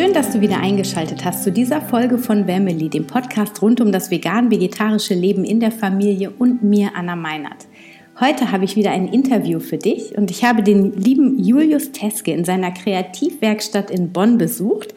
Schön, dass du wieder eingeschaltet hast zu dieser Folge von Wemmeli, dem Podcast rund um das vegan-vegetarische Leben in der Familie und mir, Anna Meinert. Heute habe ich wieder ein Interview für dich und ich habe den lieben Julius Teske in seiner Kreativwerkstatt in Bonn besucht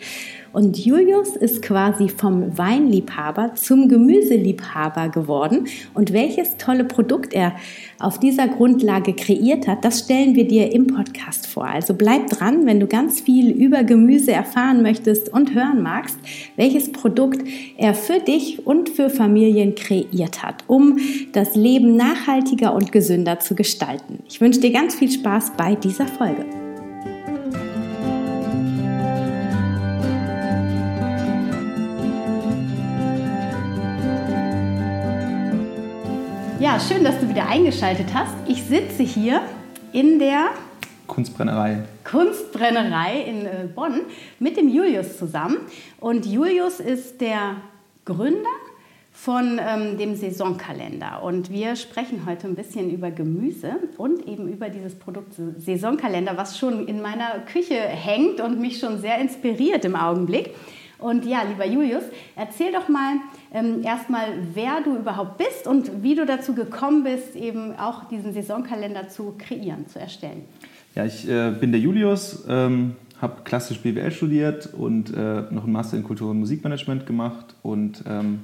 und Julius ist quasi vom Weinliebhaber zum Gemüseliebhaber geworden. Und welches tolle Produkt er auf dieser Grundlage kreiert hat, das stellen wir dir im Podcast vor. Also bleib dran, wenn du ganz viel über Gemüse erfahren möchtest und hören magst, welches Produkt er für dich und für Familien kreiert hat, um das Leben nachhaltiger und gesünder zu gestalten. Ich wünsche dir ganz viel Spaß bei dieser Folge. Ja, schön, dass du wieder eingeschaltet hast. Ich sitze hier in der Kunstbrennerei. Kunstbrennerei in äh, Bonn mit dem Julius zusammen. Und Julius ist der Gründer von ähm, dem Saisonkalender. Und wir sprechen heute ein bisschen über Gemüse und eben über dieses Produkt Saisonkalender, was schon in meiner Küche hängt und mich schon sehr inspiriert im Augenblick. Und ja, lieber Julius, erzähl doch mal ähm, erstmal, wer du überhaupt bist und wie du dazu gekommen bist, eben auch diesen Saisonkalender zu kreieren, zu erstellen. Ja, ich äh, bin der Julius, ähm, habe klassisch BWL studiert und äh, noch einen Master in Kultur- und Musikmanagement gemacht und ähm,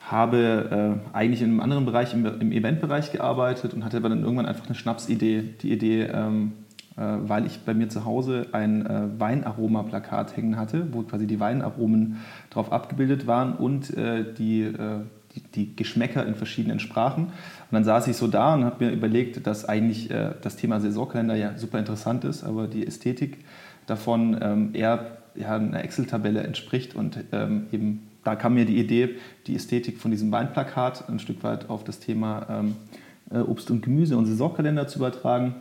habe äh, eigentlich in einem anderen Bereich, im, im Eventbereich gearbeitet und hatte aber dann irgendwann einfach eine Schnapsidee, die Idee, ähm, äh, weil ich bei mir zu Hause ein äh, Weinaroma-Plakat hängen hatte, wo quasi die Weinaromen drauf abgebildet waren und äh, die, die, die, Geschmäcker in verschiedenen Sprachen. Und dann saß ich so da und habe mir überlegt, dass eigentlich das Thema Saisonkalender ja super interessant ist, aber die Ästhetik davon ähm, eher ja, einer Excel-Tabelle entspricht und ähm, eben da kam mir die Idee, die Ästhetik von diesem Weinplakat ein Stück weit auf das Thema ähm, Obst und Gemüse und Saisonkalender zu übertragen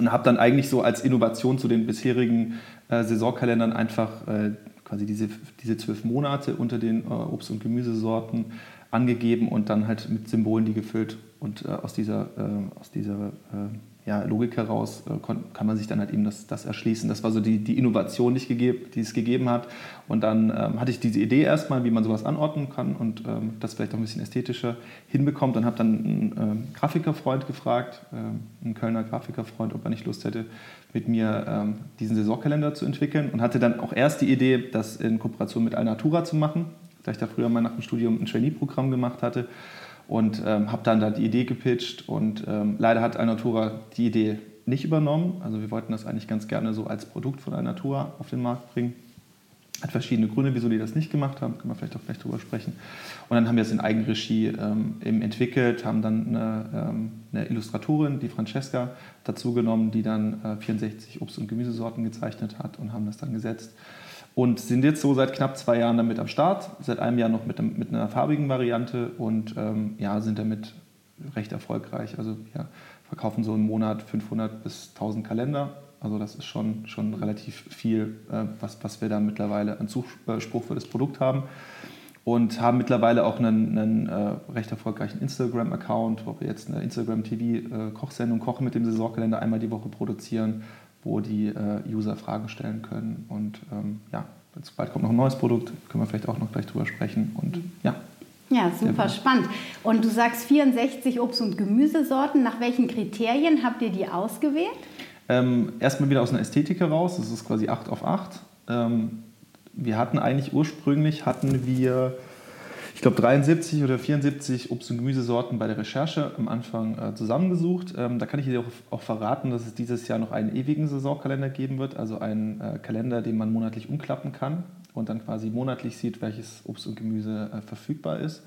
und habe dann eigentlich so als Innovation zu den bisherigen äh, Saisonkalendern einfach äh, quasi diese, diese zwölf Monate unter den äh, Obst- und Gemüsesorten angegeben und dann halt mit Symbolen die gefüllt. Und äh, aus dieser, äh, aus dieser äh, ja, Logik heraus äh, kann man sich dann halt eben das, das erschließen. Das war so die, die Innovation, die, gegeb, die, es gegeben hat. Und dann ähm, hatte ich diese Idee erstmal, wie man sowas anordnen kann und ähm, das vielleicht auch ein bisschen ästhetischer hinbekommt. Und habe dann einen ähm, Grafikerfreund gefragt, ähm, einen Kölner Grafikerfreund, ob er nicht Lust hätte, mit mir ähm, diesen Saisonkalender zu entwickeln. Und hatte dann auch erst die Idee, das in Kooperation mit Alnatura zu machen, da ich da früher mal nach dem Studium ein Trainee-Programm gemacht hatte und ähm, habe dann da die Idee gepitcht und ähm, leider hat Alnatura die Idee nicht übernommen. Also wir wollten das eigentlich ganz gerne so als Produkt von Alnatura auf den Markt bringen. Hat verschiedene Gründe, wieso die das nicht gemacht haben, können wir vielleicht auch gleich drüber sprechen. Und dann haben wir es in Eigenregie ähm, entwickelt, haben dann eine, ähm, eine, Illustratorin, die Francesca, dazu genommen, die dann äh, 64 Obst- und Gemüsesorten gezeichnet hat und haben das dann gesetzt und sind jetzt so seit knapp zwei Jahren damit am Start, seit einem Jahr noch mit, mit einer farbigen Variante und ähm, ja, sind damit recht erfolgreich. Also ja, verkaufen so im Monat 500 bis 1000 Kalender. Also das ist schon, schon relativ viel, äh, was, was wir da mittlerweile an Zuspruch für das Produkt haben. Und haben mittlerweile auch einen, einen äh, recht erfolgreichen Instagram-Account, wo wir jetzt eine Instagram-TV-Kochsendung äh, Kochen mit dem Saisonkalender einmal die Woche produzieren wo die äh, User Fragen stellen können. Und ähm, ja, bald kommt noch ein neues Produkt, können wir vielleicht auch noch gleich drüber sprechen. Und ja. Ja, super spannend. Und du sagst 64 Obst- und Gemüsesorten. Nach welchen Kriterien habt ihr die ausgewählt? Ähm, erstmal wieder aus einer Ästhetik heraus. Das ist quasi 8 auf 8. Ähm, wir hatten eigentlich ursprünglich hatten wir ich glaube, 73 oder 74 Obst- und Gemüsesorten bei der Recherche am Anfang äh, zusammengesucht. Ähm, da kann ich dir auch, auch, verraten, dass es dieses Jahr noch einen ewigen Saisonkalender geben wird, also einen äh, Kalender, den man monatlich umklappen kann und dann quasi monatlich sieht, welches Obst und Gemüse äh, verfügbar ist.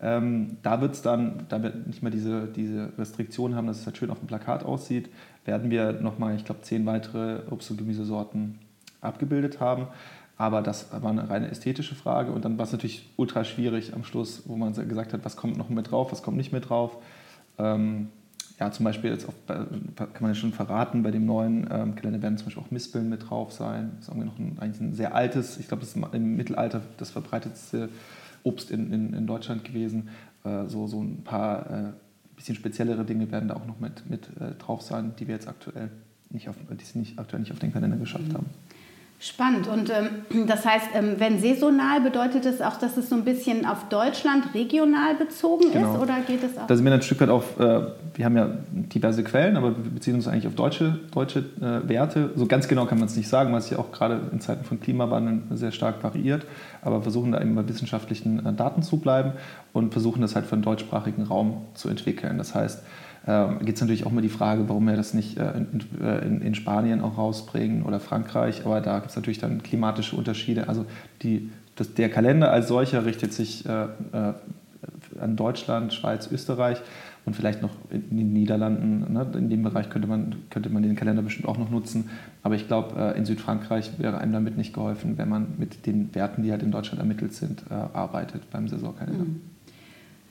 Ähm, da wird es dann, da wir nicht mehr diese, diese Restriktion haben, dass es halt schön auf dem Plakat aussieht, werden wir nochmal, ich glaube, zehn weitere Obst- und Gemüsesorten abgebildet haben. Aber das war eine reine ästhetische Frage. Und dann war es natürlich ultra schwierig am Schluss, wo man gesagt hat, was kommt noch mit drauf, was kommt nicht mit drauf. Ähm, ja, zum Beispiel, jetzt auf, kann man ja schon verraten, bei dem neuen ähm, Kalender werden zum Beispiel auch Mispeln mit drauf sein. Das ist irgendwie noch ein, eigentlich ein sehr altes, ich glaube, das ist im Mittelalter das verbreitetste Obst in, in, in Deutschland gewesen. Äh, so, so ein paar äh, bisschen speziellere Dinge werden da auch noch mit, mit äh, drauf sein, die wir jetzt aktuell nicht auf, die nicht, aktuell nicht auf den Kalender geschafft mhm. haben. Spannend. Und ähm, das heißt, ähm, wenn saisonal, bedeutet das auch, dass es so ein bisschen auf Deutschland regional bezogen genau. ist oder geht es auch? Da sind wir ein Stück weit auf, äh, wir haben ja diverse Quellen, aber wir beziehen uns eigentlich auf deutsche, deutsche äh, Werte. So ganz genau kann man es nicht sagen, weil es ja auch gerade in Zeiten von Klimawandel sehr stark variiert. Aber versuchen da eben bei wissenschaftlichen äh, Daten zu bleiben und versuchen das halt für den deutschsprachigen Raum zu entwickeln. Das heißt, ähm, gibt es natürlich auch mal die Frage, warum wir das nicht äh, in, äh, in, in, Spanien auch rausbringen oder Frankreich, aber da gibt es natürlich dann klimatische Unterschiede. Also die, das, der Kalender als solcher richtet sich äh, äh, an Deutschland, Schweiz, Österreich und vielleicht noch in den Niederlanden. Ne? In dem Bereich könnte man, könnte man den Kalender bestimmt auch noch nutzen. Aber ich glaube, äh, in Südfrankreich wäre einem damit nicht geholfen, wenn man mit den Werten, die halt in Deutschland ermittelt sind, äh, arbeitet beim Saisonkalender. Mhm.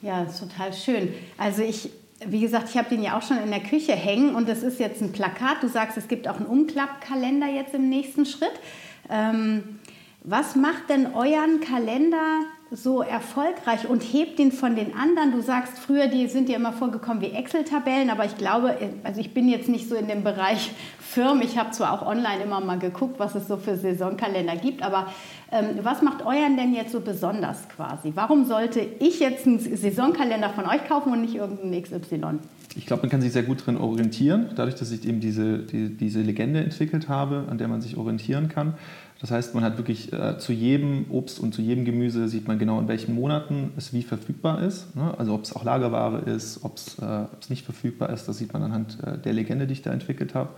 Ja, ist total schön. Also ich wie gesagt, ich habe den ja auch schon in der Küche hängen und das ist jetzt ein Plakat. Du sagst, es gibt auch einen Umklappkalender jetzt im nächsten Schritt. Ähm, was macht denn euren Kalender so erfolgreich und hebt den von den anderen? Du sagst, früher die sind dir immer vorgekommen wie Excel-Tabellen, aber ich glaube, also ich bin jetzt nicht so in dem Bereich Firmen. Ich habe zwar auch online immer mal geguckt, was es so für Saisonkalender gibt, aber was macht euren denn jetzt so besonders quasi? Warum sollte ich jetzt einen Saisonkalender von euch kaufen und nicht irgendeinen XY? Ich glaube, man kann sich sehr gut darin orientieren, dadurch, dass ich eben diese, die, diese Legende entwickelt habe, an der man sich orientieren kann. Das heißt, man hat wirklich äh, zu jedem Obst und zu jedem Gemüse sieht man genau, in welchen Monaten es wie verfügbar ist. Ne? Also ob es auch Lagerware ist, ob es äh, nicht verfügbar ist, das sieht man anhand äh, der Legende, die ich da entwickelt habe.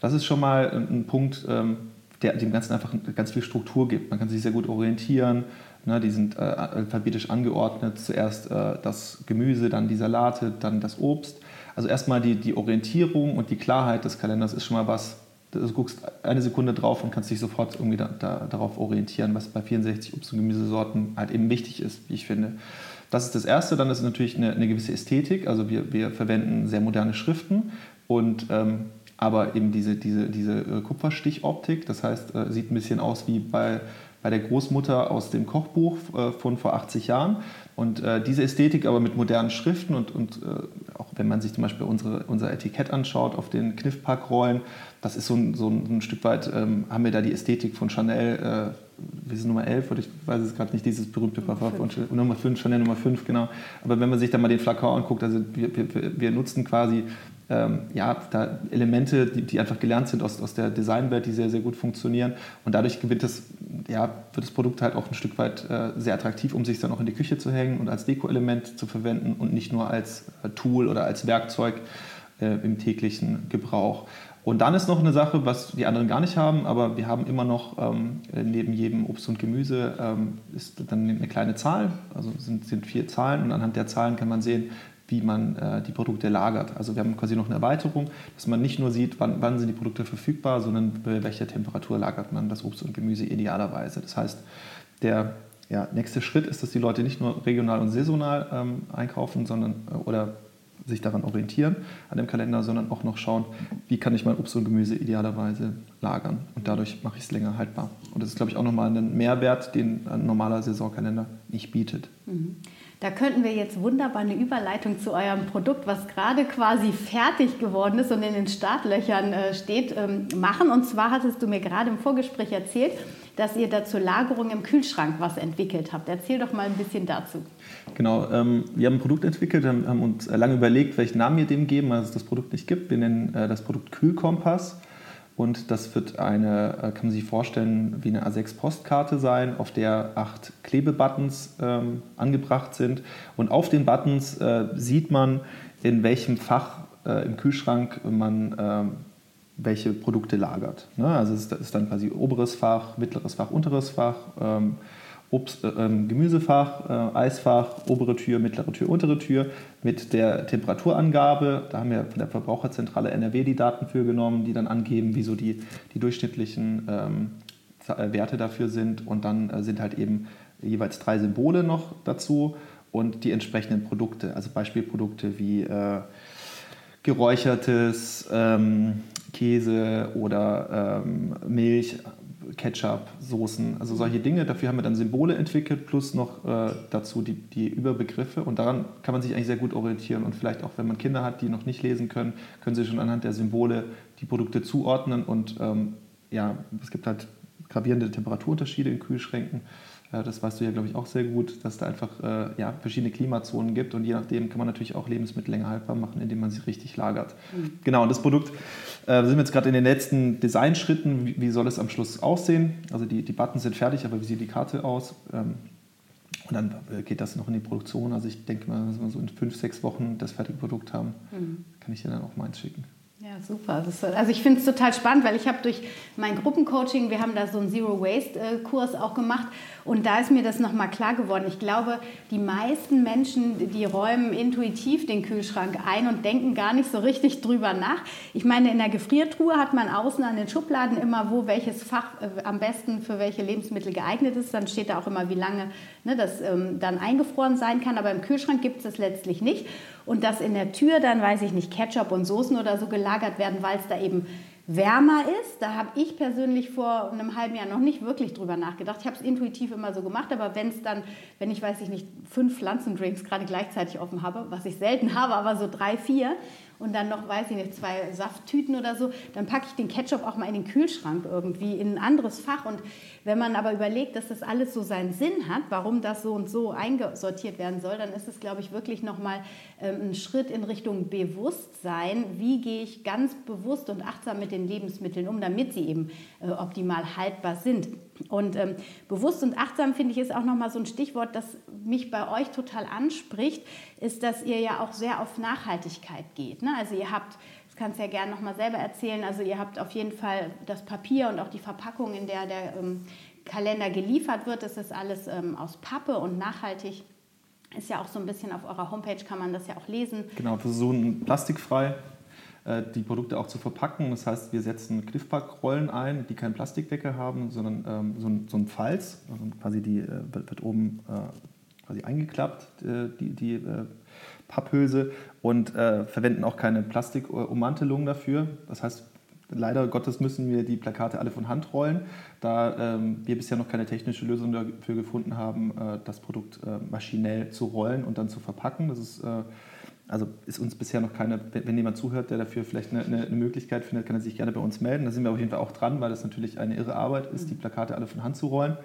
Das ist schon mal ein, ein Punkt, ähm, der dem Ganzen einfach ganz viel Struktur gibt. Man kann sich sehr gut orientieren. Ne? Die sind äh, alphabetisch angeordnet. Zuerst äh, das Gemüse, dann die Salate, dann das Obst. Also erstmal die, die Orientierung und die Klarheit des Kalenders ist schon mal was, Du guckst eine Sekunde drauf und kannst dich sofort irgendwie da, da, darauf orientieren, was bei 64 Obst- und Gemüsesorten halt eben wichtig ist, wie ich finde. Das ist das Erste. Dann ist natürlich eine, eine gewisse Ästhetik. Also wir, wir verwenden sehr moderne Schriften und ähm, aber eben diese, diese, diese äh, Kupferstichoptik. Das heißt, äh, sieht ein bisschen aus wie bei, bei der Großmutter aus dem Kochbuch äh, von vor 80 Jahren. Und diese Ästhetik aber mit modernen Schriften und, und auch wenn man sich zum Beispiel unsere, unser Etikett anschaut auf den Kniffpackrollen, das ist so ein, so ein, Stück weit, ähm, haben wir da die Ästhetik von Chanel, äh, wir sind Nummer 11 oder ich weiß es gerade nicht, dieses berühmte Parfum von Chanel, Nummer 5, Chanel Nummer 5, genau. Aber wenn man sich da mal den Flakon anguckt, also wir, wir, wir nutzen quasi ähm, ja, da Elemente, die, die, einfach gelernt sind aus, aus der Designwelt, die sehr, sehr gut funktionieren. Und dadurch gewinnt das, ja, wird das Produkt halt auch ein Stück weit äh, sehr attraktiv, um sich dann auch in die Küche zu hängen und als Deko-Element zu verwenden und nicht nur als äh, Tool oder als Werkzeug äh, im täglichen Gebrauch. Und dann ist noch eine Sache, was die anderen gar nicht haben, aber wir haben immer noch ähm, neben jedem Obst und Gemüse ähm, ist dann eine kleine Zahl, also sind, sind vier Zahlen und anhand der Zahlen kann man sehen, wie man äh, die Produkte lagert. Also wir haben quasi noch eine Erweiterung, dass man nicht nur sieht, wann, wann sind die Produkte verfügbar, sondern bei welcher Temperatur lagert man das Obst und Gemüse idealerweise. Das heißt, der ja, nächste Schritt ist, dass die Leute nicht nur regional und saisonal ähm, einkaufen, sondern äh, oder sich daran orientieren an dem Kalender, sondern auch noch schauen, wie kann ich mein Obst und Gemüse idealerweise lagern. Und dadurch mache ich es länger haltbar. Und das ist, glaube ich, auch nochmal ein Mehrwert, den ein normaler Saisonkalender nicht bietet. Mhm. Da könnten wir jetzt wunderbar eine Überleitung zu eurem Produkt, was gerade quasi fertig geworden ist und in den Startlöchern äh, steht, ähm, machen. Und zwar hattest du mir gerade im Vorgespräch erzählt, dass ihr da zur Lagerung im Kühlschrank was entwickelt habt. Erzähl doch mal ein bisschen dazu. Genau, ähm, wir haben ein Produkt entwickelt, haben uns lange überlegt, welchen Namen wir dem geben, weil es das Produkt nicht gibt. Wir nennen äh, das Produkt Kühlkompass. Und das wird eine, äh, kann man sich vorstellen, wie eine A6-Postkarte sein, auf der acht Klebebuttons ähm, angebracht sind. Und auf den Buttons äh, sieht man, in welchem Fach äh, im Kühlschrank man äh, welche Produkte lagert. Ne? Also es ist dann quasi oberes Fach, mittleres Fach, unteres Fach. Ähm, Obst, äh, ähm, Gemüsefach, äh, Eisfach, obere Tür, mittlere Tür, untere Tür mit der Temperaturangabe. Da haben wir von der Verbraucherzentrale NRW die Daten für genommen, die dann angeben, wie so die, die durchschnittlichen ähm, äh, Werte dafür sind. Und dann äh, sind halt eben jeweils drei Symbole noch dazu und die entsprechenden Produkte, also Beispielprodukte wie äh, geräuchertes ähm, Käse oder ähm, Milch, Ketchup, Soßen, also solche Dinge. Dafür haben wir dann Symbole entwickelt, plus noch äh, dazu die, die Überbegriffe. Und daran kann man sich eigentlich sehr gut orientieren. Und vielleicht auch, wenn man Kinder hat, die noch nicht lesen können, können sie schon anhand der Symbole die Produkte zuordnen. Und ähm, ja, es gibt halt gravierende Temperaturunterschiede in Kühlschränken. Das weißt du ja, glaube ich, auch sehr gut, dass es da einfach äh, ja, verschiedene Klimazonen gibt und je nachdem kann man natürlich auch Lebensmittel länger haltbar machen, indem man sie richtig lagert. Mhm. Genau, und das Produkt, äh, wir sind jetzt gerade in den letzten Designschritten, wie, wie, soll es am Schluss aussehen? Also die, die Buttons sind fertig, aber wie sieht die Karte aus? Ähm, und dann äh, geht das noch in die Produktion. Also ich denke mal, dass wir so in fünf, sechs Wochen das fertige Produkt haben, mhm. kann ich dir dann auch meins schicken. Ja, super. Ist, also ich finde es total spannend, weil ich habe durch mein Gruppencoaching, wir haben da so einen Zero Waste äh, Kurs auch gemacht und da ist mir das nochmal klar geworden. Ich glaube, die meisten Menschen, die räumen intuitiv den Kühlschrank ein und denken gar nicht so richtig drüber nach. Ich meine, in der Gefriertruhe hat man außen an den Schubladen immer, wo welches Fach äh, am besten für welche Lebensmittel geeignet ist. Dann steht da auch immer, wie lange ne, das ähm, dann eingefroren sein kann. Aber im Kühlschrank gibt es das letztlich nicht und dass in der Tür dann, weiß ich nicht, Ketchup und Soßen oder so gelagert werden, weil es da eben wärmer ist. Da habe ich persönlich vor einem halben Jahr noch nicht wirklich drüber nachgedacht. Ich habe es intuitiv immer so gemacht, aber wenn es dann, wenn ich weiß ich nicht, fünf Pflanzendrinks gerade gleichzeitig offen habe, was ich selten habe, aber so drei, vier, und dann noch, weiß ich nicht, zwei Safttüten oder so, dann packe ich den Ketchup auch mal in den Kühlschrank irgendwie, in ein anderes Fach. Und wenn man aber überlegt, dass das alles so seinen Sinn hat, warum das so und so eingesortiert werden soll, dann ist es, glaube ich, wirklich nochmal ähm, ein Schritt in Richtung Bewusstsein. Wie gehe ich ganz bewusst und achtsam mit den Lebensmitteln um, damit sie eben äh, optimal haltbar sind. Und ähm, bewusst und achtsam finde ich ist auch nochmal so ein Stichwort, das mich bei euch total anspricht, ist, dass ihr ja auch sehr auf Nachhaltigkeit geht. Ne? Also ihr habt, das kannst du ja gerne nochmal selber erzählen, also ihr habt auf jeden Fall das Papier und auch die Verpackung, in der der ähm, Kalender geliefert wird. Das ist alles ähm, aus Pappe und nachhaltig. Ist ja auch so ein bisschen auf eurer Homepage, kann man das ja auch lesen. Genau, versuchen plastikfrei die Produkte auch zu verpacken. Das heißt, wir setzen Cliffpack-Rollen ein, die keinen Plastikdeckel haben, sondern ähm, so, ein, so ein Falz. Also quasi die äh, wird, oben äh, quasi eingeklappt, äh, die, die äh, Papphülse und äh, verwenden auch keine Plastikummantelung dafür. Das heißt, Leider Gottes müssen wir die Plakate alle von Hand rollen, da ähm, wir bisher noch keine technische Lösung dafür gefunden haben, äh, das Produkt äh, maschinell zu rollen und dann zu verpacken. Das ist äh, also ist uns bisher noch keine, wenn jemand zuhört, der dafür vielleicht eine, eine, Möglichkeit findet, kann er sich gerne bei uns melden. Da sind wir auf jeden Fall auch dran, weil das natürlich eine irre Arbeit ist, die Plakate alle von Hand zu rollen.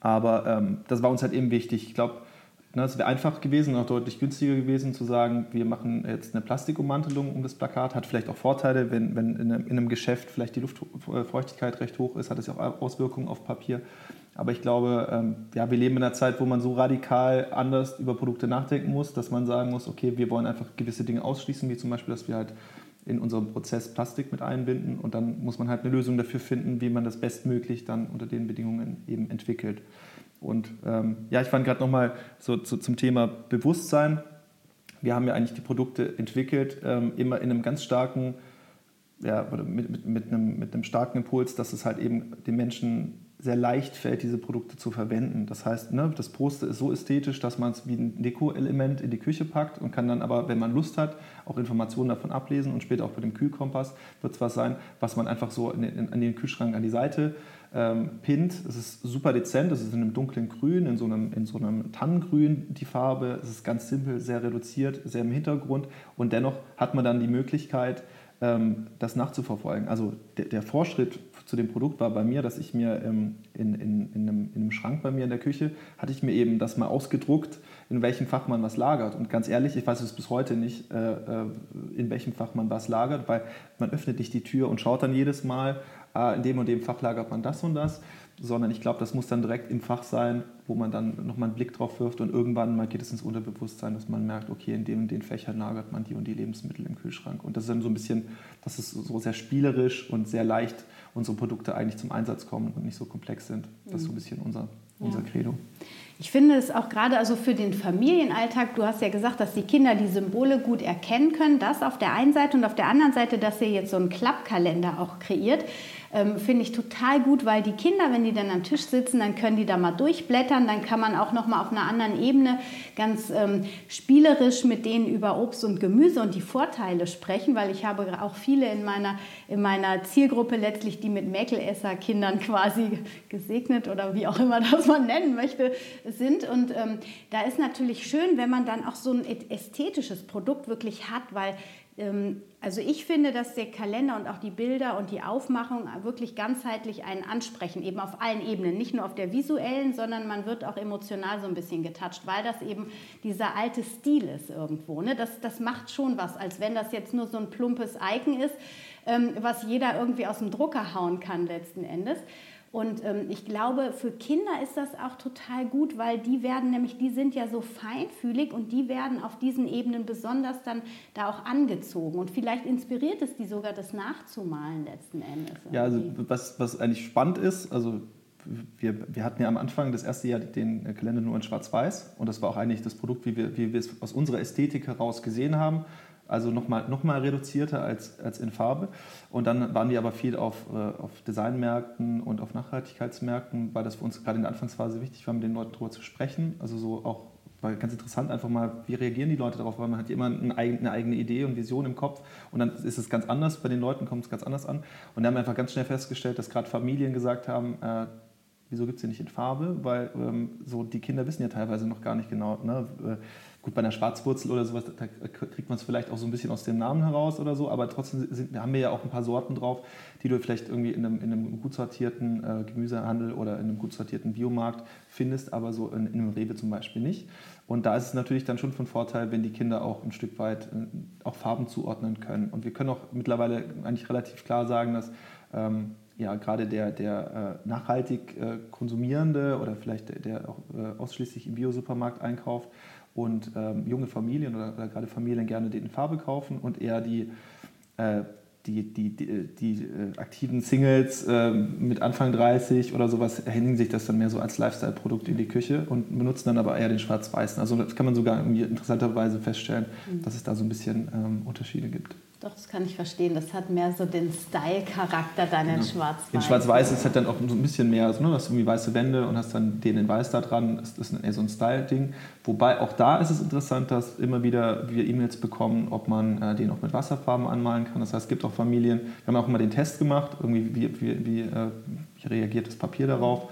Aber ähm, das war uns halt eben wichtig. Ich glaube, ne, es wäre einfach gewesen und auch deutlich günstiger gewesen zu sagen, wir machen jetzt eine Plastikummantelung um das Plakat. Hat vielleicht auch Vorteile, wenn, wenn in, einem, in einem Geschäft vielleicht die Luftfeuchtigkeit recht hoch ist, hat es ja auch Auswirkungen auf Papier. Aber ich glaube, ähm, ja, wir leben in einer Zeit, wo man so radikal anders über Produkte nachdenken muss, dass man sagen muss, okay, wir wollen einfach gewisse Dinge ausschließen, wie zum Beispiel, dass wir halt in unserem Prozess Plastik mit einbinden und dann muss man halt eine Lösung dafür finden, wie man das bestmöglich dann unter den Bedingungen eben entwickelt. Und ähm, ja, ich fand gerade nochmal so, so zum Thema Bewusstsein. Wir haben ja eigentlich die Produkte entwickelt, ähm, immer in einem ganz starken, ja, mit, mit, mit, einem, mit einem starken Impuls, dass es halt eben den Menschen sehr leicht fällt, diese Produkte zu verwenden. Das heißt, ne, das Poster ist so ästhetisch, dass man es wie ein Deko-Element in die Küche packt und kann dann aber, wenn man Lust hat, auch Informationen davon ablesen und später auch bei dem Kühlkompass wird es was sein, was man einfach so in in, an den Kühlschrank an die Seite ähm, pinnt. Es ist super dezent, es ist in einem dunklen Grün, in so einem, in so einem Tannengrün die Farbe. Es ist ganz simpel, sehr reduziert, sehr im Hintergrund und dennoch hat man dann die Möglichkeit, ähm, das nachzuverfolgen. Also der, der, Vorschritt zu dem Produkt war bei mir, dass ich mir ähm, in, in, in, einem, in, einem, Schrank bei mir in der Küche, hatte ich mir eben das mal ausgedruckt, in welchem Fach man was lagert. Und ganz ehrlich, ich weiß es bis heute nicht, äh, äh, in welchem Fach man was lagert, weil man öffnet nicht die Tür und schaut dann jedes Mal, ah, in dem und dem Fach lagert man das und das, sondern ich glaube, das muss dann direkt im Fach sein, wo man dann nochmal einen Blick drauf wirft und irgendwann mal geht es ins Unterbewusstsein, dass man merkt, okay, in dem und den Fächern lagert man die und die Lebensmittel im Kühlschrank. Und das ist dann so ein bisschen, dass es so sehr spielerisch und sehr leicht unsere Produkte eigentlich zum Einsatz kommen und nicht so komplex sind. Das ist so ein bisschen unser, unser ja. Credo. Ich finde es auch gerade also für den Familienalltag, du hast ja gesagt, dass die Kinder die Symbole gut erkennen können, das auf der einen Seite und auf der anderen Seite, dass ihr jetzt so einen Klappkalender auch kreiert ähm, finde ich total gut, weil die Kinder, wenn die dann am Tisch sitzen, dann können die da mal durchblättern, dann kann man auch noch mal auf einer anderen Ebene ganz ähm, spielerisch mit denen über Obst und Gemüse und die Vorteile sprechen, weil ich habe auch viele in meiner, in meiner Zielgruppe letztlich, die mit Mäkelesser-Kindern quasi gesegnet oder wie auch immer das man nennen möchte, sind. Und ähm, da ist natürlich schön, wenn man dann auch so ein ästhetisches Produkt wirklich hat, weil also ich finde, dass der Kalender und auch die Bilder und die Aufmachung wirklich ganzheitlich einen ansprechen, eben auf allen Ebenen, nicht nur auf der visuellen, sondern man wird auch emotional so ein bisschen getoucht, weil das eben dieser alte Stil ist irgendwo. Ne? Das, das macht schon was, als wenn das jetzt nur so ein plumpes Icon ist, ähm, was jeder irgendwie aus dem Drucker hauen kann letzten Endes. Und ähm, ich glaube, für Kinder ist das auch total gut, weil die werden nämlich, die sind ja so feinfühlig und die werden auf diesen Ebenen besonders dann da auch angezogen. Und vielleicht inspiriert es die sogar, das nachzumalen letzten Endes. Irgendwie. Ja, also was, was eigentlich spannend ist, also wir, wir hatten ja am Anfang das erste Jahr den Kalender nur in Schwarz-Weiß und das war auch eigentlich das Produkt, wie wir, wie wir es aus unserer Ästhetik heraus gesehen haben also nochmal noch mal reduzierter als, als in Farbe. Und dann waren wir aber viel auf, äh, auf Designmärkten und auf Nachhaltigkeitsmärkten, weil das für uns gerade in der Anfangsphase wichtig war, mit den Leuten darüber zu sprechen. Also so auch war ganz interessant, einfach mal, wie reagieren die Leute darauf, weil man hat immer eine eigene Idee und Vision im Kopf und dann ist es ganz anders, bei den Leuten kommt es ganz anders an. Und da haben wir einfach ganz schnell festgestellt, dass gerade Familien gesagt haben, äh, wieso gibt es sie nicht in Farbe? Weil ähm, so die Kinder wissen ja teilweise noch gar nicht genau, ne? Äh, Gut, bei einer Schwarzwurzel oder sowas, da kriegt man es vielleicht auch so ein bisschen aus dem Namen heraus oder so, aber trotzdem sind, haben wir ja auch ein paar Sorten drauf, die du vielleicht irgendwie in einem, in einem gut sortierten äh, Gemüsehandel oder in einem gut sortierten Biomarkt findest, aber so in, in, einem Rewe zum Beispiel nicht. Und da ist es natürlich dann schon von Vorteil, wenn die Kinder auch ein Stück weit äh, auch Farben zuordnen können. Und wir können auch mittlerweile eigentlich relativ klar sagen, dass ähm, ja, gerade der, der äh, nachhaltig äh, konsumierende oder vielleicht der, der auch äh, ausschließlich im Biosupermarkt einkauft und ähm, junge Familien oder, oder, gerade Familien gerne den in Farbe kaufen und eher die, äh, die, die, die, die äh, aktiven Singles äh, mit Anfang 30 oder sowas hängen sich das dann mehr so als Lifestyle-Produkt in die Küche und benutzen dann aber eher den schwarz-weißen. Also das kann man sogar interessanterweise feststellen, mhm. dass es da so ein bisschen ähm, Unterschiede gibt. Doch, das kann ich verstehen. Das hat mehr so den Style-Charakter dann in Schwarz-Weiß. In Schwarz-Weiß ist halt dann auch so ein bisschen mehr, also, ne, du hast irgendwie weiße Wände und hast dann den in Weiß da dran. Das ist eher so ein Style-Ding. Wobei auch da ist es interessant, dass immer wieder wir E-Mails bekommen, ob man äh, den auch mit Wasserfarben anmalen kann. Das heißt, es gibt auch Familien, wir haben auch mal den Test gemacht, irgendwie wie, wie, wie, äh, wie reagiert das Papier darauf.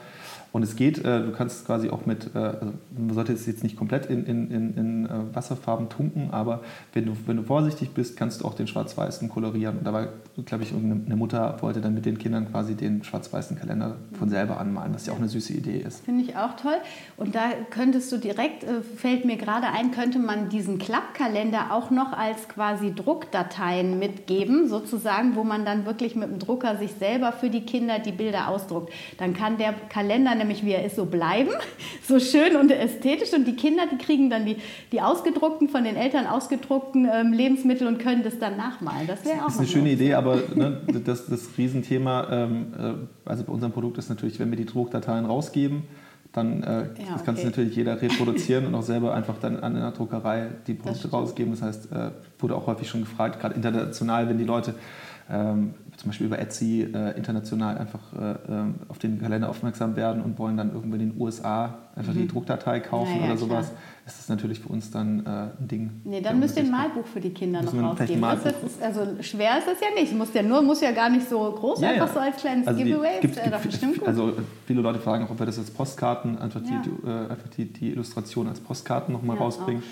Und es geht, äh, du kannst quasi auch mit, äh, also man sollte es jetzt nicht komplett in, in, in, in äh, Wasserfarben tunken, aber wenn du, wenn du vorsichtig bist, kannst du auch den schwarz-weißen kolorieren. Und da war, glaube ich, irgendeine Mutter wollte dann mit den Kindern quasi den schwarz-weißen Kalender von selber anmalen, was ja auch eine süße Idee ist. Finde ich auch toll. Und da könntest du direkt, fällt mir gerade ein, könnte man diesen Klappkalender auch noch als quasi Druckdateien mitgeben, sozusagen, wo man dann wirklich mit dem Drucker sich selber für die Kinder die Bilder ausdruckt. Dann kann der Kalender nämlich wie er ist, so bleiben, so schön und ästhetisch. Und die Kinder, die kriegen dann die, die ausgedruckten, von den Eltern ausgedruckten ähm, Lebensmittel und können das dann nachmalen. Das wäre auch Das ist eine schöne Idee, aber ne, das, das Riesenthema, ähm, äh, also bei unserem Produkt ist natürlich, wenn wir die Druckdateien rausgeben, dann äh, ja, okay. kann es natürlich jeder reproduzieren und auch selber einfach dann an einer Druckerei die Produkte rausgeben. Das heißt, äh, wurde auch häufig schon gefragt, gerade international, wenn die Leute ähm, zum Beispiel über Etsy äh, international einfach äh, ähm, auf den Kalender aufmerksam werden und wollen dann irgendwo in den USA einfach mhm. die Druckdatei kaufen naja, oder sowas, klar. ist das natürlich für uns dann äh, ein Ding. Nee, dann müsst ihr ein Malbuch für die Kinder noch rausgeben. Ist, also schwer ist das ja nicht. Muss ja nur, muss ja gar nicht so groß, ja, einfach ja. so als kleines also Giveaway. Gibt, äh, gibt, bestimmt gut. Also viele Leute fragen auch, ob wir das als Postkarten, einfach, ja. die, äh, einfach die, die Illustration als Postkarten nochmal ja, rausbringen.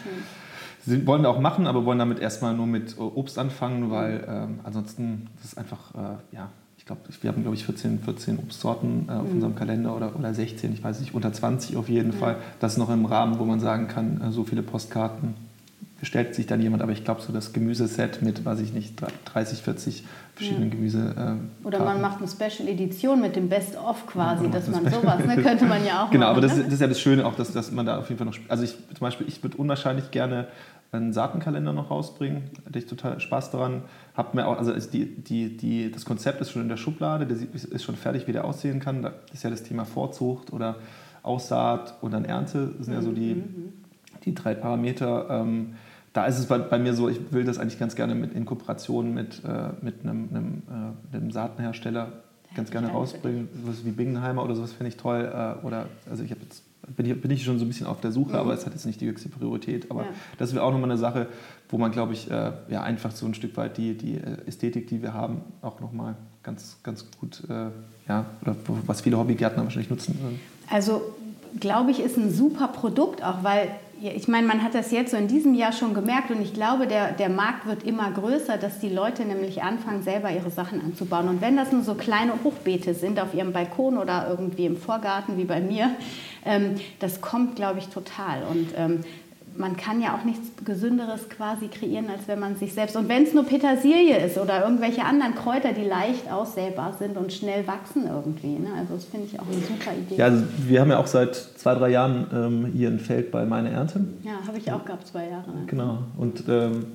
Sie wollen wir auch machen, aber wollen damit erstmal nur mit Obst anfangen, weil ähm, ansonsten das ist einfach, äh, ja, ich glaube, wir haben, glaube ich, 14, 14 Obstsorten äh, auf mhm. unserem Kalender oder, oder 16, ich weiß nicht, unter 20 auf jeden ja. Fall. Das ist noch im Rahmen, wo man sagen kann, äh, so viele Postkarten bestellt sich dann jemand, aber ich glaube, so das Gemüseset mit, weiß ich nicht, 30, 40 verschiedenen ja. Gemüse. Äh, Oder man macht eine Special Edition mit dem Best-of quasi, ja, dass man sowas, ne, könnte man ja auch Genau, machen, aber das, ne? das, ist ja das Schöne auch, dass, dass man da auf jeden Fall noch, also ich zum Beispiel, ich würde unwahrscheinlich gerne einen Saatenkalender noch rausbringen. Da hatte ich total Spaß daran. Hab mir auch, also die, die, die, das Konzept ist schon in der Schublade, der ist schon fertig, wie der aussehen kann. Da ist ja das Thema Vorzucht oder Aussaat und dann Ernte. Das sind ja so die, mhm, mhm. die drei Parameter. Ähm, da ist es bei, bei, mir so, ich will das eigentlich ganz gerne mit, in Kooperation mit, äh, mit einem, einem, äh, einem Saatenhersteller ganz gerne rausbringen. Sowas wie Bingenheimer oder sowas finde ich toll. Äh, oder, also ich jetzt bin ich, bin ich schon so ein bisschen auf der Suche, mhm. aber es hat jetzt nicht die höchste Priorität. Aber ja. das wäre auch nochmal eine Sache, wo man, glaube ich, äh, ja, einfach so ein Stück weit die, die äh, Ästhetik, die wir haben, auch nochmal ganz, ganz gut, äh, ja, oder was viele Hobbygärtner wahrscheinlich nutzen würden. Also, glaube ich, ist ein super Produkt, auch weil ich meine, man hat das jetzt so in diesem Jahr schon gemerkt und ich glaube, der, der Markt wird immer größer, dass die Leute nämlich anfangen, selber ihre Sachen anzubauen. Und wenn das nur so kleine Hochbeete sind auf ihrem Balkon oder irgendwie im Vorgarten wie bei mir, ähm, das kommt, glaube ich, total. Und ähm, man kann ja auch nichts Gesünderes quasi kreieren, als wenn man sich selbst, und wenn es nur Petersilie ist oder irgendwelche anderen Kräuter, die leicht aussäbar sind und schnell wachsen irgendwie. Ne? Also das finde ich auch eine super Idee. Ja, also wir haben ja auch seit zwei, drei Jahren ähm, hier ein Feld bei Meine Ernte. Ja, habe ich auch gehabt, zwei Jahre. Ne? Genau, und ähm,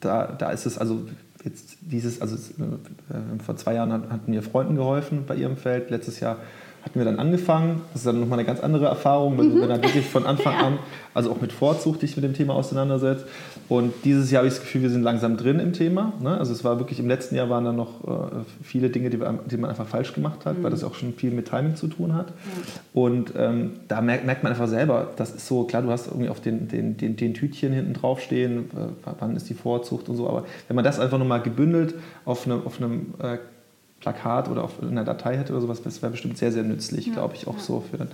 da, da ist es also jetzt dieses, also äh, vor zwei Jahren hatten mir Freunden geholfen bei ihrem Feld, letztes Jahr hatten wir dann angefangen. Das ist dann nochmal eine ganz andere Erfahrung, wenn, mhm. wenn dann wirklich von Anfang ja. an, also auch mit Vorzug dich mit dem Thema auseinandersetzt. Und dieses Jahr habe ich das Gefühl, wir sind langsam drin im Thema. Ne? Also es war wirklich, im letzten Jahr waren da noch äh, viele Dinge, die, wir, die, man einfach falsch gemacht hat, mhm. weil das auch schon viel mit Timing zu tun hat. Mhm. Und ähm, da merkt, merkt, man einfach selber, das ist so, klar, du hast irgendwie auf den, den, den, den Tütchen hinten drauf stehen, äh, wann ist die Vorzucht und so, aber wenn man das einfach nochmal gebündelt auf, eine, auf einem äh, Plakat oder auf einer Datei hätte oder sowas, das wäre bestimmt sehr, sehr nützlich, ja, glaube ich, auch ja. so für,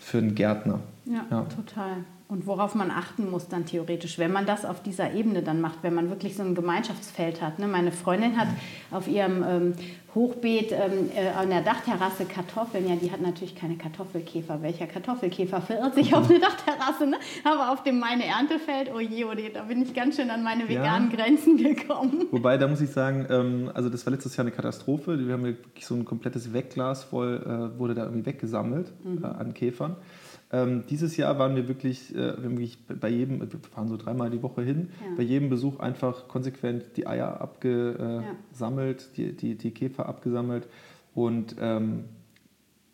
für einen Gärtner. Ja, ja, total. Und worauf man achten muss dann theoretisch, wenn man das auf dieser Ebene dann macht, wenn man wirklich so ein Gemeinschaftsfeld hat. Ne? Meine Freundin hat auf ihrem ähm, Hochbeet ähm, äh, an der Dachterrasse Kartoffeln. Ja, die hat natürlich keine Kartoffelkäfer. Welcher Kartoffelkäfer verirrt sich auf eine Dachterrasse? Ne? Aber auf dem meine Erntefeld, oh je, oh je, da bin ich ganz schön an meine veganen ja. Grenzen gekommen. Wobei, da muss ich sagen, ähm, also das war letztes Jahr eine Katastrophe. Wir haben wirklich so ein komplettes Wegglas voll, äh, wurde da irgendwie weggesammelt mhm. äh, an Käfern. Ähm, dieses Jahr waren wir wirklich, äh, wirklich bei jedem, wir fahren so dreimal die Woche hin, ja. bei jedem Besuch einfach konsequent die Eier abgesammelt, ja. die, die, die Käfer abgesammelt und ähm,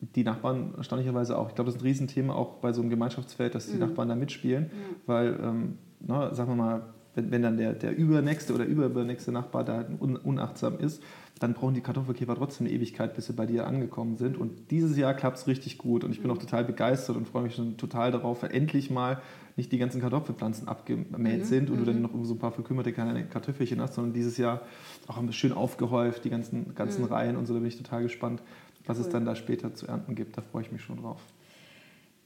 die Nachbarn erstaunlicherweise auch. Ich glaube, das ist ein Riesenthema auch bei so einem Gemeinschaftsfeld, dass die mhm. Nachbarn da mitspielen, ja. weil, ähm, na, sagen wir mal, wenn, wenn dann der, der übernächste oder überübernächste Nachbar da un, unachtsam ist, dann brauchen die Kartoffelkäfer trotzdem eine Ewigkeit, bis sie bei dir angekommen sind. Und dieses Jahr klappt es richtig gut und ich bin auch total begeistert und freue mich schon total darauf, weil endlich mal nicht die ganzen Kartoffelpflanzen abgemäht mhm. sind und mhm. du dann mhm. noch so ein paar verkümmerte kleine Kartoffelchen hast, sondern dieses Jahr auch schön aufgehäuft, die ganzen, ganzen mhm. Reihen und so. Da bin ich total gespannt, was cool. es dann da später zu ernten gibt. Da freue ich mich schon drauf.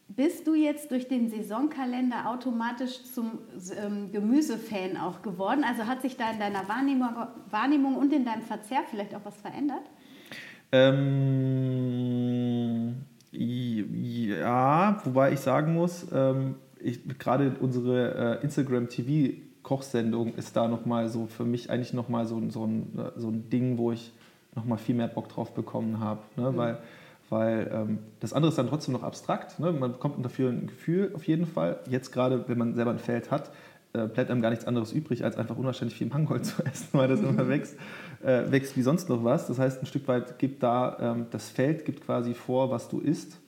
Bist du jetzt durch den Saisonkalender automatisch zum ähm, Gemüsefan auch geworden? Also hat sich da in deiner Wahrnehmung, Wahrnehmung und in deinem Verzehr vielleicht auch was verändert? Ähm, ja, wobei ich sagen muss, ähm, gerade unsere äh, Instagram TV Kochsendung ist da nochmal so für mich eigentlich nochmal so, so, ein, so ein Ding, wo ich nochmal viel mehr Bock drauf bekommen habe. Ne? Mhm. Weil weil ähm, das andere ist dann trotzdem noch abstrakt. Ne? Man bekommt dafür ein Gefühl auf jeden Fall. Jetzt gerade, wenn man selber ein Feld hat, äh, bleibt einem gar nichts anderes übrig, als einfach unwahrscheinlich viel Mangold zu essen, weil das immer wächst, äh, wächst wie sonst noch was. Das heißt, ein Stück weit gibt da, ähm, das Feld gibt quasi vor, was du isst,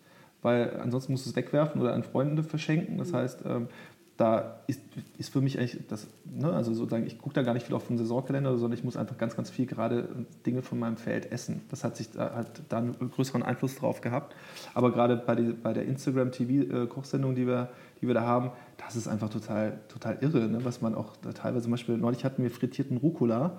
weil ansonsten musst du es wegwerfen oder an Freunde verschenken. Das heißt, ähm, da ist, ist für mich eigentlich das, ne, also sozusagen, ich gucke da gar nicht viel auf den Saisonkalender, sondern ich muss einfach ganz, ganz viel gerade Dinge von meinem Feld essen. Das hat sich da, hat da einen größeren Einfluss drauf gehabt. Aber gerade bei, die, bei der Instagram-TV-Kochsendung, die wir, die wir da haben, das ist einfach total, total irre, ne, was man auch teilweise, zum Beispiel neulich hatten wir frittierten Rucola.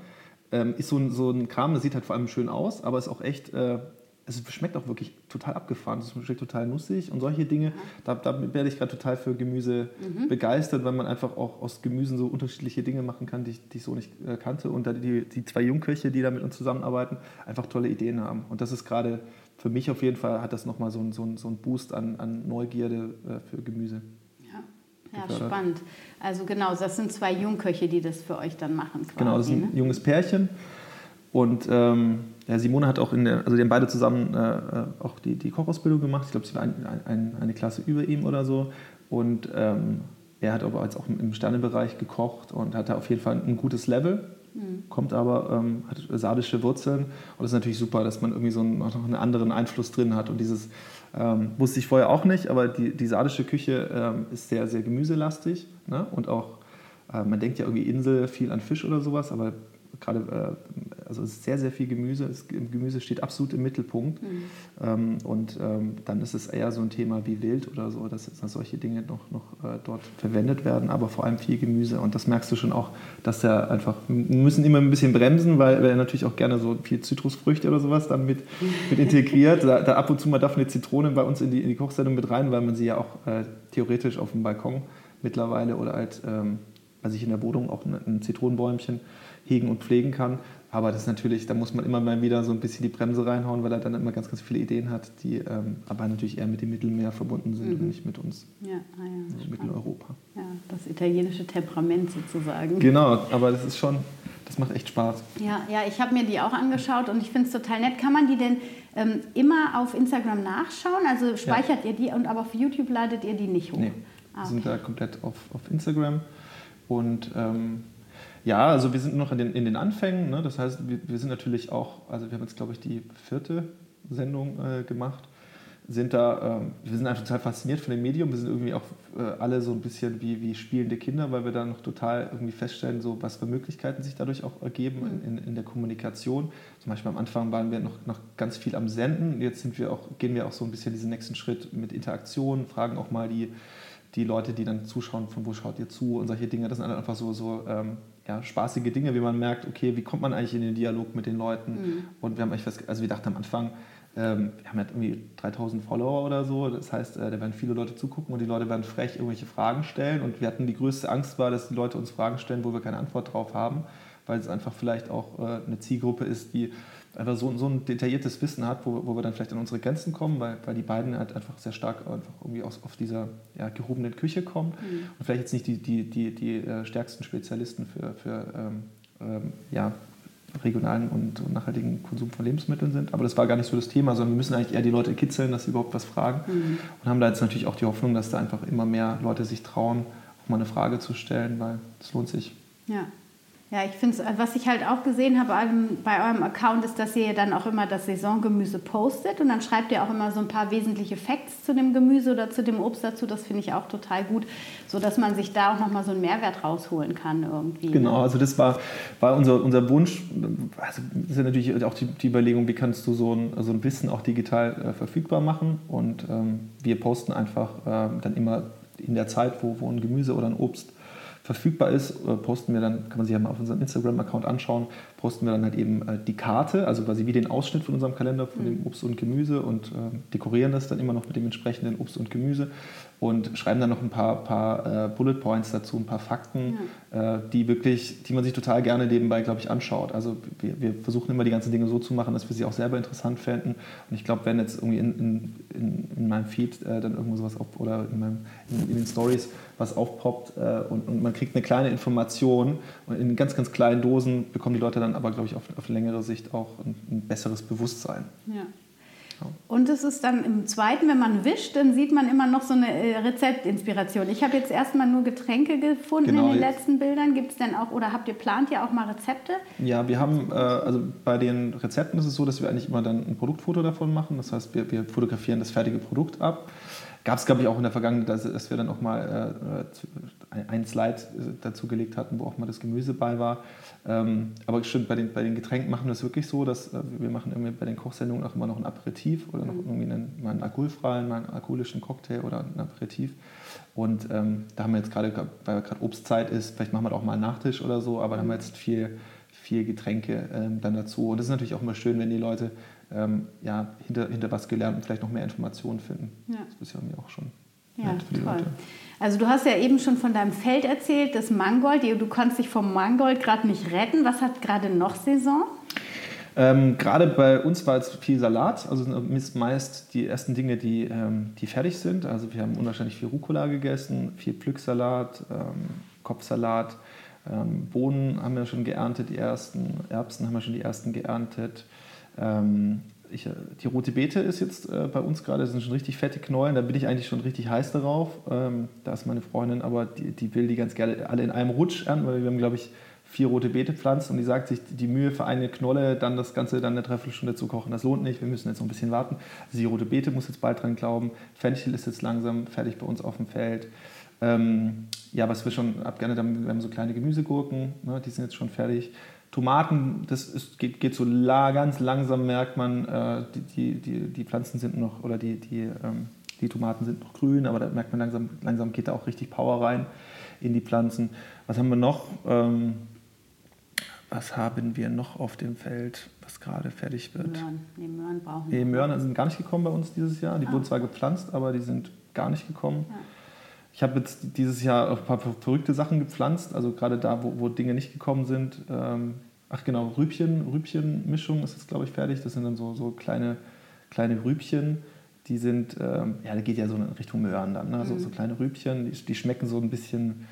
Ähm, ist so ein, so ein Kram, das sieht halt vor allem schön aus, aber ist auch echt äh, es schmeckt auch wirklich total abgefahren. Es schmeckt total nussig und solche Dinge. Da, da werde ich gerade total für Gemüse mhm. begeistert, weil man einfach auch aus Gemüsen so unterschiedliche Dinge machen kann, die, die ich so nicht äh, kannte. Und da die, die zwei Jungköche, die da mit uns zusammenarbeiten, einfach tolle Ideen haben. Und das ist gerade für mich auf jeden Fall, hat das nochmal so, so, so einen Boost an, an Neugierde äh, für Gemüse. Ja, ja spannend. Also genau, das sind zwei Jungköche, die das für euch dann machen. Quasi, genau, das ist ein ne? junges Pärchen. Und ähm, ja, Simone hat auch in der, also die haben beide zusammen äh, äh, auch die, die Kochausbildung gemacht. Ich glaube, sie war ein, ein, eine Klasse über ihm oder so. Und ähm, er hat aber jetzt auch im Sternebereich gekocht und hatte auf jeden Fall ein gutes Level. Mhm. Kommt aber, ähm, hat sardische Wurzeln. Und das ist natürlich super, dass man irgendwie so einen, noch einen anderen Einfluss drin hat. Und dieses ähm, wusste ich vorher auch nicht, aber die, die sardische Küche ähm, ist sehr, sehr gemüselastig. Ne? Und auch, äh, man denkt ja irgendwie Insel viel an Fisch oder sowas, aber gerade, äh, also es ist sehr, sehr viel Gemüse. Gemüse steht absolut im Mittelpunkt. Mhm. Ähm, und ähm, dann ist es eher so ein Thema wie Wild oder so, dass, solche Dinge noch, noch äh, dort verwendet werden, aber vor allem viel Gemüse. Und das merkst du schon auch, dass der einfach, wir müssen immer ein bisschen bremsen, weil er natürlich auch gerne so viel Zitrusfrüchte oder sowas dann mit, mit integriert. Da, da, ab und zu mal darf eine Zitrone bei uns in die, in die Kochsendung mit rein, weil man sie ja auch äh, theoretisch auf dem Balkon mittlerweile oder halt ähm, bei sich in der Wohnung auch ein, ein Zitronenbäumchen hegen und pflegen kann. Aber das ist natürlich, da muss man immer mal wieder so ein bisschen die Bremse reinhauen, weil er dann immer ganz, ganz viele Ideen hat, die ähm, aber natürlich eher mit dem Mittelmeer verbunden sind mhm. und nicht mit uns. Ja, ah ja, also Mitteleuropa. Ja, das italienische Temperament sozusagen. Genau, aber das ist schon, das macht echt Spaß. Ja, ja ich habe mir die auch angeschaut und ich finde es total nett. Kann man die denn ähm, immer auf Instagram nachschauen? Also speichert ja. ihr die und aber auf YouTube ladet ihr die nicht hoch? Nee, ah, okay. sind da komplett auf, auf Instagram und ähm, ja, also wir sind noch in den, in den Anfängen. Ne? Das heißt, wir, wir, sind natürlich auch, also wir haben jetzt, glaube ich, die vierte Sendung äh, gemacht. Sind da, ähm, wir sind einfach total fasziniert von dem Medium. Wir sind irgendwie auch äh, alle so ein bisschen wie, wie spielende Kinder, weil wir da noch total irgendwie feststellen, so was für Möglichkeiten sich dadurch auch ergeben mhm. in, in, der Kommunikation. Zum Beispiel am Anfang waren wir noch, noch ganz viel am Senden. Jetzt sind wir auch, gehen wir auch so ein bisschen diesen nächsten Schritt mit Interaktion, fragen auch mal die, die Leute, die dann zuschauen, von wo schaut ihr zu und solche Dinge. Das sind einfach so, so ähm, ja, spaßige Dinge, wie man merkt, okay, wie kommt man eigentlich in den Dialog mit den Leuten? Mhm. Und wir haben eigentlich fest, also wir dachten am Anfang, ähm, wir haben halt irgendwie 3000 Follower oder so, das heißt, äh, da werden viele Leute zugucken und die Leute werden frech irgendwelche Fragen stellen und wir hatten die größte Angst war, dass die Leute uns Fragen stellen, wo wir keine Antwort drauf haben, weil es einfach vielleicht auch äh, eine Zielgruppe ist, die einfach so, so ein detailliertes Wissen hat, wo, wo wir dann vielleicht an unsere Grenzen kommen, weil, weil die beiden halt einfach sehr stark einfach irgendwie aus, auf dieser ja, gehobenen Küche kommen mhm. und vielleicht jetzt nicht die, die, die, die äh, stärksten Spezialisten für, für ähm, ähm, ja, regionalen und, und, nachhaltigen Konsum von Lebensmitteln sind. Aber das war gar nicht so das Thema, sondern wir müssen eigentlich eher die Leute kitzeln, dass sie überhaupt was fragen. Mhm. Und haben da jetzt natürlich auch die Hoffnung, dass da einfach immer mehr Leute sich trauen, auch mal eine Frage zu stellen, weil es lohnt sich. Ja. Ja, ich finde es, was ich halt auch gesehen habe bei eurem Account, ist, dass ihr dann auch immer das Saisongemüse postet und dann schreibt ihr auch immer so ein paar wesentliche Facts zu dem Gemüse oder zu dem Obst dazu. Das finde ich auch total gut, sodass man sich da auch nochmal so einen Mehrwert rausholen kann irgendwie. Genau, ne? also das war, war unser, unser Wunsch. Also das ist ja natürlich auch die, die Überlegung, wie kannst du so ein, so ein Wissen auch digital äh, verfügbar machen und ähm, wir posten einfach äh, dann immer in der Zeit, wo, wo ein Gemüse oder ein Obst verfügbar ist, äh, posten wir dann, kann man sich ja mal auf unserem Instagram-Account anschauen, posten wir dann halt eben äh, die Karte, also quasi wie den Ausschnitt von unserem Kalender von dem mhm. Obst und Gemüse und äh, dekorieren das dann immer noch mit dem entsprechenden Obst und Gemüse und schreiben dann noch ein paar, paar äh, Bullet Points dazu, ein paar Fakten, ja. äh, die wirklich, die man sich total gerne nebenbei, glaube ich, anschaut. Also wir, wir, versuchen immer die ganzen Dinge so zu machen, dass wir sie auch selber interessant fänden. Und ich glaube, wenn jetzt irgendwie in, in, in meinem Feed äh, dann irgendwo sowas auf oder in, meinem, in, den Stories was aufpoppt äh, und, und, man kriegt eine kleine Information und in ganz, ganz kleinen Dosen bekommen die Leute dann aber, glaube ich, auf, auf längere Sicht auch ein, ein besseres Bewusstsein. Ja. Und es ist dann im zweiten, wenn man wischt, dann sieht man immer noch so eine äh, Rezeptinspiration. Ich habe jetzt erstmal nur Getränke gefunden genau, in den letzten Bildern. Gibt es denn auch, oder habt ihr plant ja auch mal Rezepte? Ja, wir haben, äh, also bei den Rezepten ist es so, dass wir eigentlich immer dann ein Produktfoto davon machen. Das heißt, wir, wir fotografieren das fertige Produkt ab Gab es, glaube ich, auch in der Vergangenheit, dass, dass wir dann auch mal äh, ein Slide äh, dazu gelegt hatten, wo auch mal das Gemüse bei war. Ähm, aber stimmt, bei den, bei den Getränken machen wir es wirklich so, dass äh, wir machen irgendwie bei den Kochsendungen auch immer noch ein Aperitif oder noch mhm. irgendwie einen, mal einen alkoholfreien, mal einen alkoholischen Cocktail oder ein Aperitif. Und ähm, da haben wir jetzt gerade, weil gerade Obstzeit ist, vielleicht machen wir auch mal einen Nachtisch oder so, aber da haben wir jetzt viel, viel Getränke ähm, dann dazu. Und das ist natürlich auch immer schön, wenn die Leute ähm, ja, hinter, hinter was gelernt und vielleicht noch mehr Informationen finden. Ja. Das ist ja mir auch schon ja, toll. Leute. Also du hast ja eben schon von deinem Feld erzählt, das Mangold. Du kannst dich vom Mangold gerade nicht retten. Was hat gerade noch Saison? Ähm, gerade bei uns war jetzt viel Salat, also sind meist die ersten Dinge, die, ähm, die fertig sind. Also wir haben unwahrscheinlich viel Rucola gegessen, viel Pflücksalat, ähm, Kopfsalat, ähm, Bohnen haben wir schon geerntet, die ersten, Erbsen haben wir schon die ersten geerntet. Ich, die rote Beete ist jetzt äh, bei uns gerade, das sind schon richtig fette Knollen, da bin ich eigentlich schon richtig heiß darauf. Ähm, da ist meine Freundin, aber die, die will die ganz gerne alle in einem Rutsch ernten, weil wir haben, glaube ich, vier rote Beete pflanzt und die sagt sich, die Mühe für eine Knolle, dann das Ganze dann eine Dreiviertelstunde zu kochen, das lohnt nicht, wir müssen jetzt noch ein bisschen warten. Also die rote Beete muss jetzt bald dran glauben, Fenchel ist jetzt langsam fertig bei uns auf dem Feld. Ähm, ja, was wir schon abgerne, wir haben so kleine Gemüsegurken, ne, die sind jetzt schon fertig. Tomaten, das ist, geht, geht so la, ganz langsam, merkt man, äh, die, die, die Pflanzen sind noch, oder die, die, ähm, die Tomaten sind noch grün, aber da merkt man langsam, langsam geht da auch richtig Power rein in die Pflanzen. Was haben wir noch? Ähm, was haben wir noch auf dem Feld, was gerade fertig wird? Möhren. Nee, Möhren brauchen wir. Nee, Möhren sind gar nicht gekommen bei uns dieses Jahr. Die ah. wurden zwar gepflanzt, aber die sind gar nicht gekommen. Ja. Ich habe jetzt dieses Jahr ein paar verrückte Sachen gepflanzt, also gerade da, wo, wo Dinge nicht gekommen sind. Ähm, ach genau, Rübchen, Rübchenmischung ist jetzt, glaube ich, fertig. Das sind dann so, so kleine, kleine Rübchen, die sind, ähm, ja, da geht ja so in Richtung Möhren dann, ne? so, mhm. so kleine Rübchen, die, die, schmecken so ein bisschen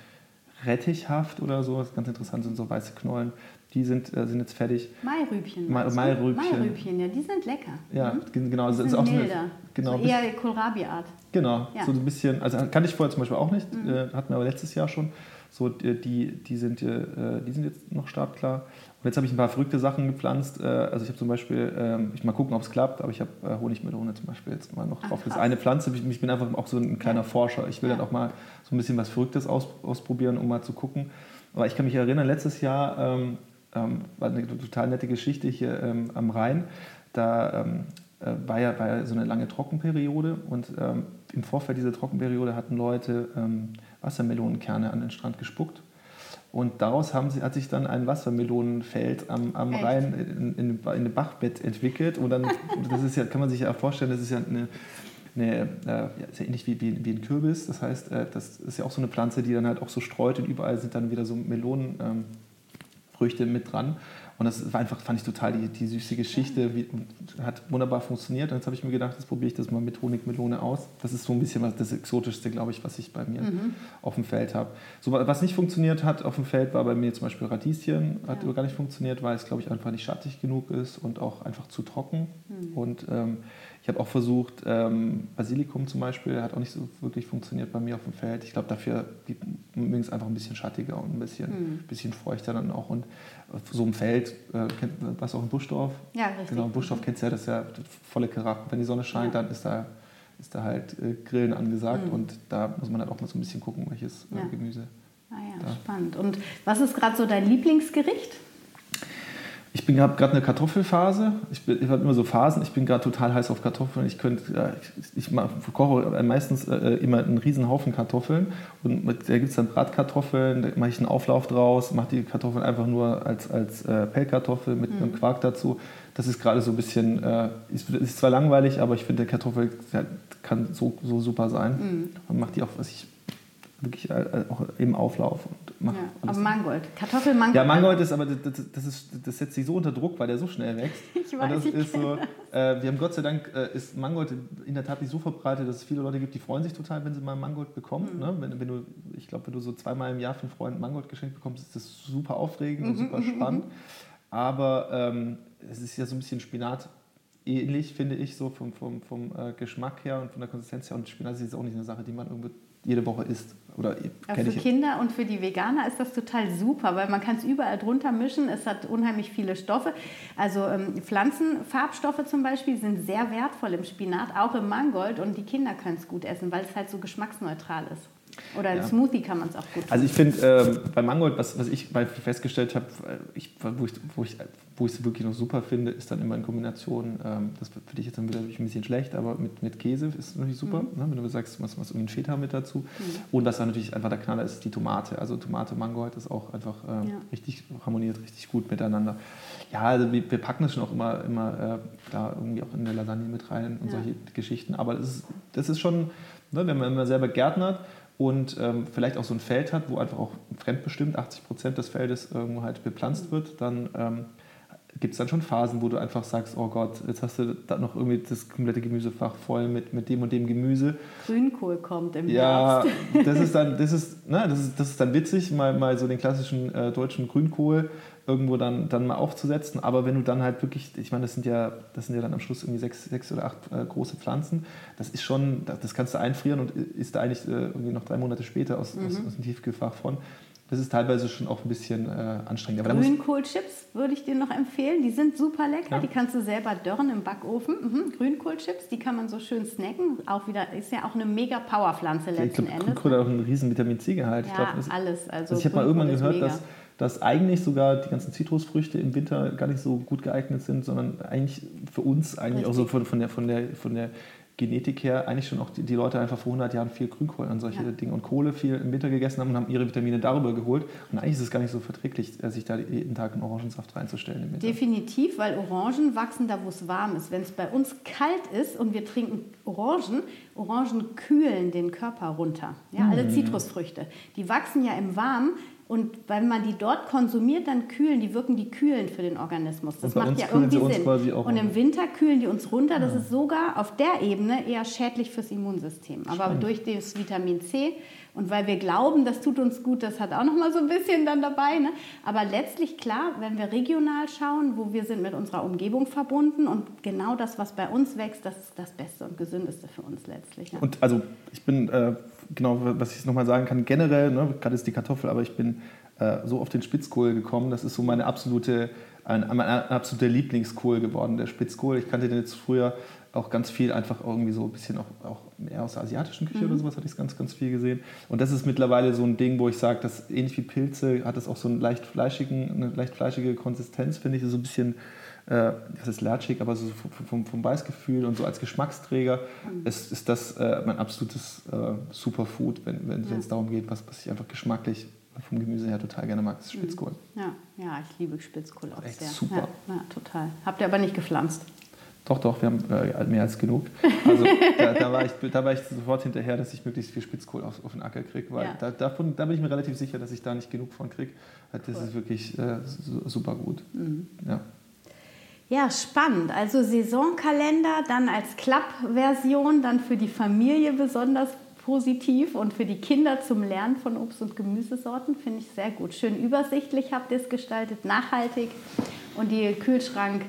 rettichhaft oder so, das ist ganz interessant, sind so weiße Knollen. Die sind, äh, sind jetzt fertig. Mairübchen. Ma Mairübchen. Mairübchen, ja, die sind lecker. Ja, mhm. genau. Die das sind ist auch milder. eine, genau, so eher Kohlrabi-Art. Genau, ja. so ein bisschen, also kannte ich vorher zum Beispiel auch nicht, mhm. äh, hatten wir aber letztes Jahr schon. So, die, die, sind, äh, die sind jetzt noch startklar. Und jetzt habe ich ein paar verrückte Sachen gepflanzt. Äh, also ich habe zum Beispiel, ähm, ich mal gucken, ob es klappt, aber ich habe äh, Honigmelone zum Beispiel jetzt mal noch drauf. Das ist eine Pflanze. Ich bin einfach auch so ein kleiner Forscher. Ich will ja. dann auch mal so ein bisschen was Verrücktes aus, ausprobieren, um mal zu gucken. Aber ich kann mich erinnern, letztes Jahr ähm, ähm, war eine total nette Geschichte hier ähm, am Rhein. Da ähm, äh, war, ja, war ja so eine lange Trockenperiode und ähm, im Vorfeld dieser Trockenperiode hatten Leute Wassermelonenkerne an den Strand gespuckt. Und daraus haben sie, hat sich dann ein Wassermelonenfeld am, am Rhein in, in, in einem Bachbett entwickelt. Und dann, das ist ja, kann man sich ja vorstellen, das ist ja eine, eine äh, ja, ist ja ähnlich wie, wie, wie, ein Kürbis. Das heißt, äh, das ist ja auch so eine Pflanze, die dann halt auch so streut und überall sind dann wieder so Melonenfrüchte ähm, mit dran. Und das war einfach, fand ich total die, die süße Geschichte, wie, hat wunderbar funktioniert. Und jetzt habe ich mir gedacht, jetzt probiere ich das mal mit Honigmelone aus. Das ist so ein bisschen was, das Exotischste, glaube ich, was ich bei mir mhm. auf dem Feld habe. So, was nicht funktioniert hat auf dem Feld, war bei mir zum Beispiel Radieschen. Hat ja. gar nicht funktioniert, weil es, glaube ich, einfach nicht schattig genug ist und auch einfach zu trocken. Mhm. Und ähm, ich habe auch versucht, ähm, Basilikum zum Beispiel, hat auch nicht so wirklich funktioniert bei mir auf dem Feld. Ich glaube, dafür mögen es einfach ein bisschen schattiger und ein bisschen, mhm. bisschen feuchter dann auch. Und auf so einem Feld, äh, kennt, was auch in Buschdorf? Ja, richtig. Genau, in Buschdorf kennst du ja, das ist ja volle Karache. Wenn die Sonne scheint, ja. dann ist da, ist da halt äh, Grillen angesagt mhm. und da muss man halt auch mal so ein bisschen gucken, welches äh, ja. Gemüse. Ah ja, da. spannend. Und was ist gerade so dein Lieblingsgericht? Ich bin habe gerade eine Kartoffelphase. Ich, ich habe immer so Phasen. Ich bin gerade total heiß auf Kartoffeln. Ich könnte, ich, ich koche meistens äh, immer einen riesen Haufen Kartoffeln und mit, da gibt es dann Bratkartoffeln. Da mache ich einen Auflauf draus, mache die Kartoffeln einfach nur als als äh, Pellkartoffel mit mhm. einem Quark dazu. Das ist gerade so ein bisschen, äh, ist, ist zwar langweilig, aber ich finde der Kartoffel kann so, so super sein. Mhm. Man macht die auch, was ich wirklich äh, auch im Auflauf. Macht ja, aber Mangold, Kartoffelmangold. Ja, Mangold ist aber, das, das, ist, das setzt sich so unter Druck, weil der so schnell wächst. Ich weiß, und das ist so, äh, wir haben Gott sei Dank, äh, ist Mangold in der Tat nicht so verbreitet, dass es viele Leute gibt, die freuen sich total, wenn sie mal Mangold bekommen. Mhm. Ne? Wenn, wenn, du, ich glaube, wenn du so zweimal im Jahr von Freunden Mangold geschenkt bekommst, ist das super aufregend mhm. und super spannend. Aber ähm, es ist ja so ein bisschen Spinat ähnlich, finde ich, so vom, vom, vom äh, Geschmack her und von der Konsistenz her. Und Spinat ist jetzt auch nicht eine Sache, die man irgendwie jede Woche isst. Oder für Kinder und für die Veganer ist das total super, weil man kann es überall drunter mischen. Es hat unheimlich viele Stoffe. Also ähm, Pflanzenfarbstoffe zum Beispiel sind sehr wertvoll im Spinat, auch im Mangold. Und die Kinder können es gut essen, weil es halt so geschmacksneutral ist. Oder ein ja. Smoothie kann man es auch gut machen. Also ich finde, äh, bei Mangold, was, was ich festgestellt habe, wo ich es wo ich, wo wirklich noch super finde, ist dann immer in Kombination, ähm, das für dich jetzt dann wieder ein bisschen schlecht, aber mit, mit Käse ist natürlich super, mhm. ne? wenn du sagst, was, was irgendwie Feta mit dazu. Mhm. Und was dann natürlich einfach der Knaller ist, die Tomate. Also Tomate, Mangold ist auch einfach äh, ja. richtig harmoniert, richtig gut miteinander. Ja, also wir, wir packen das schon auch immer, immer äh, da irgendwie auch in der Lasagne mit rein und ja. solche Geschichten. Aber das ist, das ist schon, ne, wenn man immer selber gärtnert, und ähm, vielleicht auch so ein Feld hat, wo einfach auch fremdbestimmt 80 Prozent des Feldes irgendwo halt bepflanzt wird, dann ähm, gibt es dann schon Phasen, wo du einfach sagst, oh Gott, jetzt hast du da noch irgendwie das komplette Gemüsefach voll mit, mit dem und dem Gemüse. Grünkohl kommt im ja, Herbst. Ja, das ist dann, das ist, ne, das ist, das ist dann witzig, mal, mal so den klassischen äh, deutschen Grünkohl irgendwo dann, dann mal aufzusetzen. Aber wenn du dann halt wirklich, ich meine, das sind ja, das sind ja dann am Schluss irgendwie sechs, sechs oder acht äh, große Pflanzen, das ist schon, das kannst du einfrieren und ist da eigentlich äh, irgendwie noch drei Monate später aus, mhm. aus, aus dem Tiefkühlfach von. Das ist teilweise schon auch ein bisschen äh, anstrengend. Grünkohlchips würde ich dir noch empfehlen. Die sind super lecker. Ja. Die kannst du selber dörren im Backofen. Mhm. Grünkohlchips, die kann man so schön snacken. Auch wieder ist ja auch eine mega Powerpflanze letzten ich glaub, Endes. Grünkohl hat auch einen riesen Vitamin C-Gehalt. Ja, ich glaub, alles. Also, also ich habe mal irgendwann gehört, dass dass eigentlich sogar die ganzen Zitrusfrüchte im Winter gar nicht so gut geeignet sind, sondern eigentlich für uns eigentlich Richtig. auch so von, von, der, von, der, von der Genetik her eigentlich schon auch die, die, Leute einfach vor 100 Jahren viel Grünkohl und solche ja. Dinge und Kohle viel im Winter gegessen haben und haben ihre Vitamine darüber geholt. Und eigentlich ist es gar nicht so verträglich, äh, sich da jeden Tag einen Orangensaft reinzustellen im Winter. Definitiv, weil Orangen wachsen da, wo es warm ist. Wenn es bei uns kalt ist und wir trinken Orangen, Orangen kühlen den Körper runter. Ja, alle mhm. Zitrusfrüchte. Die wachsen ja im Warmen. Und wenn man die dort konsumiert, dann kühlen die, wirken die kühlend für den Organismus. Das macht ja irgendwie Sinn. Und im Winter kühlen die uns runter. Das ja. ist sogar auf der Ebene eher schädlich fürs Immunsystem. Aber Spannend. durch das Vitamin C und weil wir glauben, das tut uns gut, das hat auch noch mal so ein bisschen dann dabei. Ne? Aber letztlich klar, wenn wir regional schauen, wo wir sind mit unserer Umgebung verbunden und genau das, was bei uns wächst, das ist das Beste und Gesündeste für uns letztlich. Ne? Und also ich bin äh, genau, was ich noch mal sagen kann, generell, ne, gerade ist die Kartoffel, aber ich bin äh, so auf den Spitzkohl gekommen. Das ist so meine absolute, ein, mein absoluter Lieblingskohl geworden, der Spitzkohl. Ich kannte den jetzt früher auch ganz viel einfach irgendwie so ein bisschen auch, auch mehr aus der asiatischen Küche mhm. oder sowas hatte ich ganz, ganz viel gesehen. Und das ist mittlerweile so ein Ding, wo ich sage, dass ähnlich wie Pilze hat es auch so einen leicht fleischigen, eine leicht fleischige Konsistenz, finde ich, so ein bisschen, äh, das ist latschig, aber so vom, vom Beißgefühl und so als Geschmacksträger mhm. ist, ist das äh, mein absolutes äh, Superfood, wenn es ja. darum geht, was, was ich einfach geschmacklich vom Gemüse her total gerne mag, ist mhm. Spitzkohl. Ja, ja ich liebe Spitzkohl auch Echt sehr. Super. Ja, ja, total. Habt ihr aber nicht gepflanzt? Doch, doch, wir haben äh, mehr als genug. Also da, da, war ich, da war ich sofort hinterher, dass ich möglichst viel Spitzkohl auf, auf den Acker kriege, weil ja. da, davon, da bin ich mir relativ sicher, dass ich da nicht genug von kriege. Das cool. ist wirklich äh, super gut. Mhm. Ja. Ja, spannend. Also Saisonkalender dann als Klappversion, dann für die Familie besonders positiv und für die Kinder zum Lernen von Obst- und Gemüsesorten finde ich sehr gut. Schön übersichtlich habt ihr es gestaltet, nachhaltig und die Kühlschrank-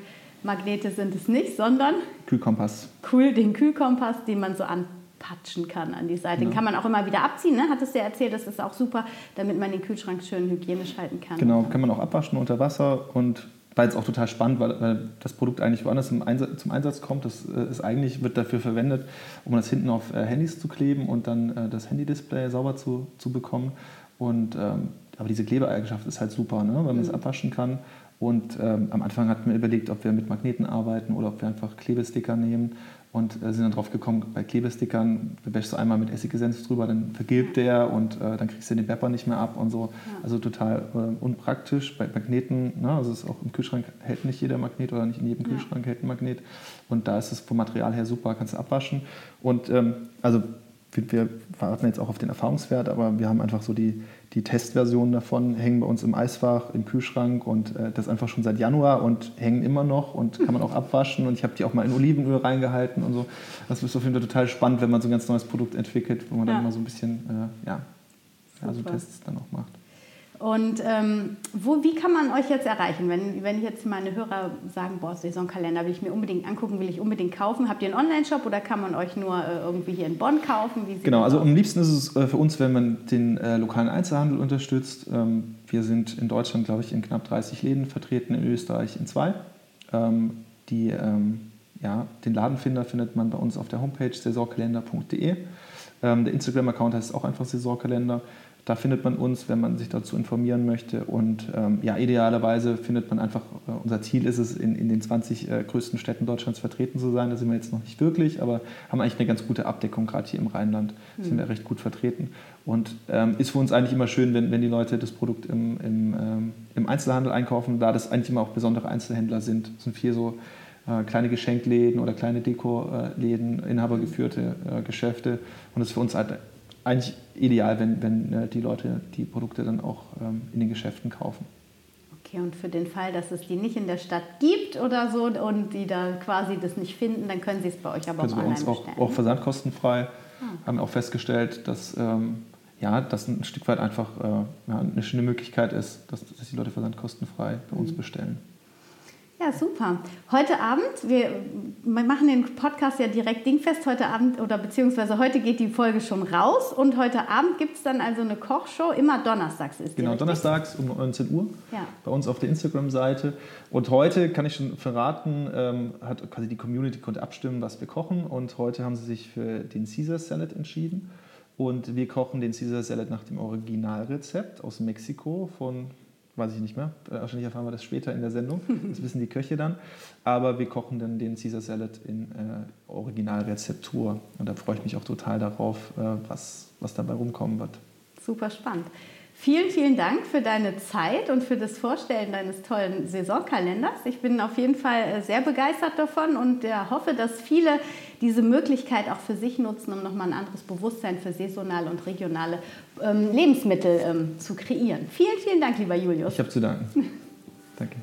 Magnete sind es nicht, sondern Kühlkompass. Cool, den Kühlkompass, den man so anpatschen kann an die Seite. Den kann man auch immer wieder abziehen, ne? hattest du ja erzählt, das ist auch super, damit man den Kühlschrank schön hygienisch halten kann. Genau, kann man auch abwaschen unter Wasser und war jetzt auch total spannend, weil, weil das Produkt eigentlich woanders zum Einsatz, zum Einsatz kommt. Das äh, ist eigentlich, wird dafür verwendet, um das hinten auf äh, Handys zu kleben und dann äh, das Handy-Display sauber zu, zu bekommen. Und, ähm, aber diese Klebeeigenschaft ist halt super, ne? weil man es mhm. abwaschen kann und ähm, am Anfang hatten wir überlegt, ob wir mit Magneten arbeiten oder ob wir einfach Klebesticker nehmen. Und äh, sind dann drauf gekommen, bei Klebestickern wäschst du einmal mit Essigessenz drüber, dann vergilbt der und äh, dann kriegst du den Pepper nicht mehr ab und so. Ja. Also total äh, unpraktisch. Bei Magneten, ne, also ist auch im Kühlschrank hält nicht jeder Magnet oder nicht in jedem Kühlschrank ja. hält ein Magnet. Und da ist es vom Material her super, kannst du abwaschen. Und ähm, also wir warten jetzt auch auf den Erfahrungswert, aber wir haben einfach so die, die Testversionen davon, hängen bei uns im Eisfach, im Kühlschrank und äh, das einfach schon seit Januar und hängen immer noch und kann man auch abwaschen und ich habe die auch mal in Olivenöl reingehalten und so. Das ist auf jeden Fall total spannend, wenn man so ein ganz neues Produkt entwickelt, wo man ja. dann mal so ein bisschen, äh, ja, ja, so Tests dann auch macht. Und ähm, wo, wie kann man euch jetzt erreichen? Wenn, wenn jetzt meine Hörer sagen, boah, Saisonkalender will ich mir unbedingt angucken, will ich unbedingt kaufen. Habt ihr einen Online-Shop oder kann man euch nur äh, irgendwie hier in Bonn kaufen? genau, also am liebsten ist es äh, für uns, wenn man den äh, lokalen Einzelhandel unterstützt. Ähm, wir sind in Deutschland, glaube ich, in knapp 30 Läden vertreten, in Österreich in zwei. Ähm, die, ähm, ja, den Ladenfinder findet man bei uns auf der Homepage saisonkalender.de. Ähm, der Instagram-Account heißt auch einfach Saisonkalender. Da findet man uns, wenn man sich dazu informieren möchte. Und ähm, ja, idealerweise findet man einfach, äh, unser Ziel ist es, in, in den 20 äh, größten Städten Deutschlands vertreten zu sein. Da sind wir jetzt noch nicht wirklich, aber haben eigentlich eine ganz gute Abdeckung, gerade hier im Rheinland mhm. sind wir recht gut vertreten. Und ähm, ist für uns eigentlich immer schön, wenn, wenn die Leute das Produkt im, im, ähm, im Einzelhandel einkaufen, da das eigentlich immer auch besondere Einzelhändler sind. Das sind viel so äh, kleine Geschenkläden oder kleine Dekoläden, inhabergeführte äh, Geschäfte. Und das ist für uns halt eigentlich ideal, wenn, wenn äh, die Leute die Produkte dann auch ähm, in den Geschäften kaufen. Okay, und für den Fall, dass es die nicht in der Stadt gibt oder so und die da quasi das nicht finden, dann können sie es bei euch aber auch online bei uns auch, auch versandkostenfrei. Ah. Haben auch festgestellt, dass ähm, ja, das ein Stück weit einfach äh, ja, eine schöne Möglichkeit ist, dass, dass die Leute versandkostenfrei bei uns mhm. bestellen. Ja, super. Heute Abend, wir machen den Podcast ja direkt dingfest heute Abend oder beziehungsweise heute geht die Folge schon raus und heute Abend gibt es dann also eine Kochshow, immer donnerstags ist Genau, donnerstags um 19 Uhr ja. bei uns auf der Instagram-Seite. Und heute kann ich schon verraten, ähm, hat quasi die Community konnte abstimmen, was wir kochen und heute haben sie sich für den Caesar Salad entschieden. Und wir kochen den Caesar Salad nach dem Originalrezept aus Mexiko von weiß ich nicht mehr. Wahrscheinlich erfahren wir das später in der Sendung. Das wissen die Köche dann. Aber wir kochen dann den Caesar Salad in äh, Originalrezeptur. Und da freue ich mich auch total darauf, äh, was, was dabei rumkommen wird. Super spannend. Vielen, vielen Dank für deine Zeit und für das Vorstellen deines tollen Saisonkalenders. Ich bin auf jeden Fall äh, sehr begeistert davon und hoffe, dass viele diese Möglichkeit auch für sich nutzen, um nochmal ein anderes Bewusstsein für saisonale und regionale ähm, Lebensmittel ähm, zu kreieren. Vielen, vielen Dank, lieber Julius. Ich habe zu danken. Danke.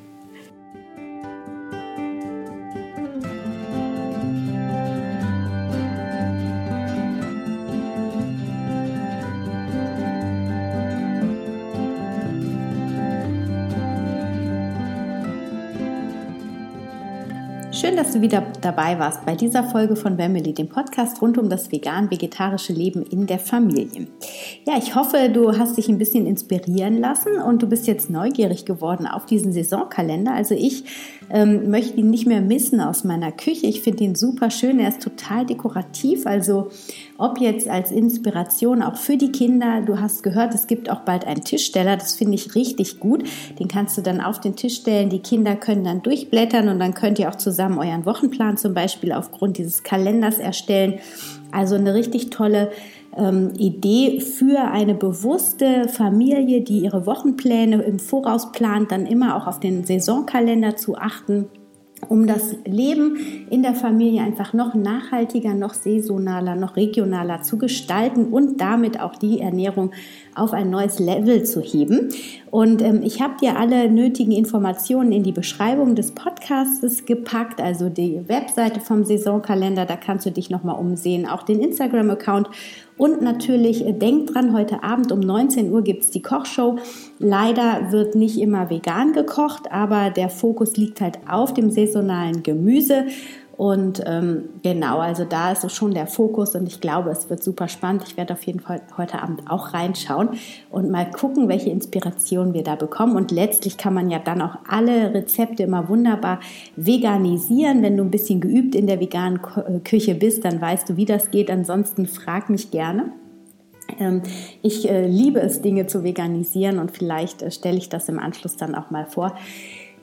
Du wieder dabei warst bei dieser Folge von Family, dem Podcast rund um das vegan-vegetarische Leben in der Familie. Ja, ich hoffe, du hast dich ein bisschen inspirieren lassen und du bist jetzt neugierig geworden auf diesen Saisonkalender. Also ich ähm, möchte ihn nicht mehr missen aus meiner Küche. Ich finde ihn super schön. Er ist total dekorativ. Also ob jetzt als Inspiration auch für die Kinder. Du hast gehört, es gibt auch bald einen Tischsteller. Das finde ich richtig gut. Den kannst du dann auf den Tisch stellen. Die Kinder können dann durchblättern und dann könnt ihr auch zusammen euren Wochenplan zum Beispiel aufgrund dieses Kalenders erstellen. Also eine richtig tolle ähm, Idee für eine bewusste Familie, die ihre Wochenpläne im Voraus plant, dann immer auch auf den Saisonkalender zu achten um das Leben in der Familie einfach noch nachhaltiger, noch saisonaler, noch regionaler zu gestalten und damit auch die Ernährung auf ein neues Level zu heben. Und ähm, ich habe dir alle nötigen Informationen in die Beschreibung des Podcasts gepackt, also die Webseite vom Saisonkalender, da kannst du dich nochmal umsehen, auch den Instagram-Account und natürlich äh, denk dran, heute Abend um 19 Uhr gibt es die Kochshow. Leider wird nicht immer vegan gekocht, aber der Fokus liegt halt auf dem saisonalen Gemüse. Und ähm, genau, also da ist schon der Fokus und ich glaube, es wird super spannend. Ich werde auf jeden Fall heute Abend auch reinschauen und mal gucken, welche Inspirationen wir da bekommen. Und letztlich kann man ja dann auch alle Rezepte immer wunderbar veganisieren. Wenn du ein bisschen geübt in der veganen äh, Küche bist, dann weißt du, wie das geht. Ansonsten frag mich gerne. Ähm, ich äh, liebe es, Dinge zu veganisieren und vielleicht äh, stelle ich das im Anschluss dann auch mal vor.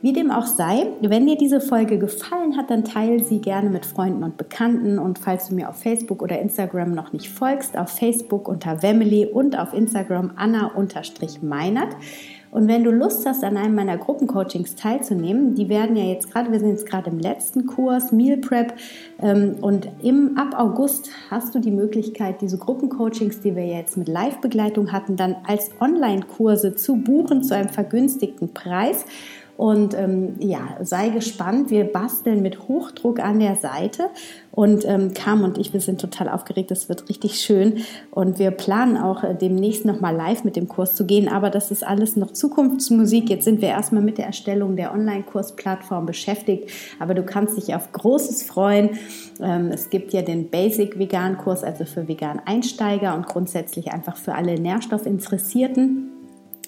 Wie dem auch sei, wenn dir diese Folge gefallen hat, dann teile sie gerne mit Freunden und Bekannten. Und falls du mir auf Facebook oder Instagram noch nicht folgst, auf Facebook unter Wemily und auf Instagram Anna-Meinert. Und wenn du Lust hast, an einem meiner Gruppencoachings teilzunehmen, die werden ja jetzt gerade, wir sind jetzt gerade im letzten Kurs, Meal Prep, ähm, und im, ab August hast du die Möglichkeit, diese Gruppencoachings, die wir jetzt mit Live-Begleitung hatten, dann als Online-Kurse zu buchen zu einem vergünstigten Preis. Und ähm, ja, sei gespannt. Wir basteln mit Hochdruck an der Seite. Und ähm, Kam und ich, wir sind total aufgeregt. Das wird richtig schön. Und wir planen auch äh, demnächst nochmal live mit dem Kurs zu gehen. Aber das ist alles noch Zukunftsmusik. Jetzt sind wir erstmal mit der Erstellung der Online-Kursplattform beschäftigt. Aber du kannst dich auf Großes freuen. Ähm, es gibt ja den Basic Vegan Kurs, also für vegan Einsteiger und grundsätzlich einfach für alle Nährstoffinteressierten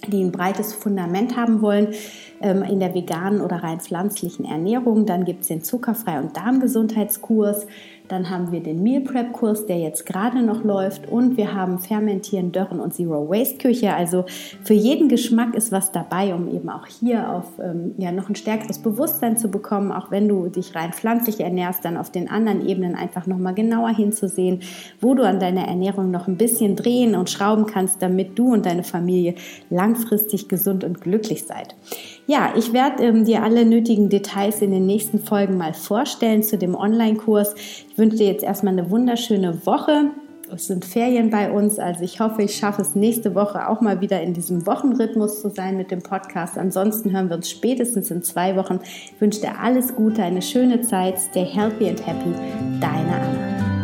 die ein breites Fundament haben wollen ähm, in der veganen oder rein pflanzlichen Ernährung. Dann gibt es den Zuckerfrei- und Darmgesundheitskurs. Dann haben wir den Meal Prep Kurs, der jetzt gerade noch läuft. Und wir haben Fermentieren, Dörren und Zero Waste Küche. Also für jeden Geschmack ist was dabei, um eben auch hier auf ähm, ja, noch ein stärkeres Bewusstsein zu bekommen. Auch wenn du dich rein pflanzlich ernährst, dann auf den anderen Ebenen einfach nochmal genauer hinzusehen, wo du an deiner Ernährung noch ein bisschen drehen und schrauben kannst, damit du und deine Familie langfristig gesund und glücklich seid. Ja, ich werde ähm, dir alle nötigen Details in den nächsten Folgen mal vorstellen zu dem Online-Kurs. Ich wünsche dir jetzt erstmal eine wunderschöne Woche. Es sind Ferien bei uns, also ich hoffe, ich schaffe es nächste Woche auch mal wieder in diesem Wochenrhythmus zu sein mit dem Podcast. Ansonsten hören wir uns spätestens in zwei Wochen. Ich wünsche dir alles Gute, eine schöne Zeit. Stay healthy and happy. Deine Anna.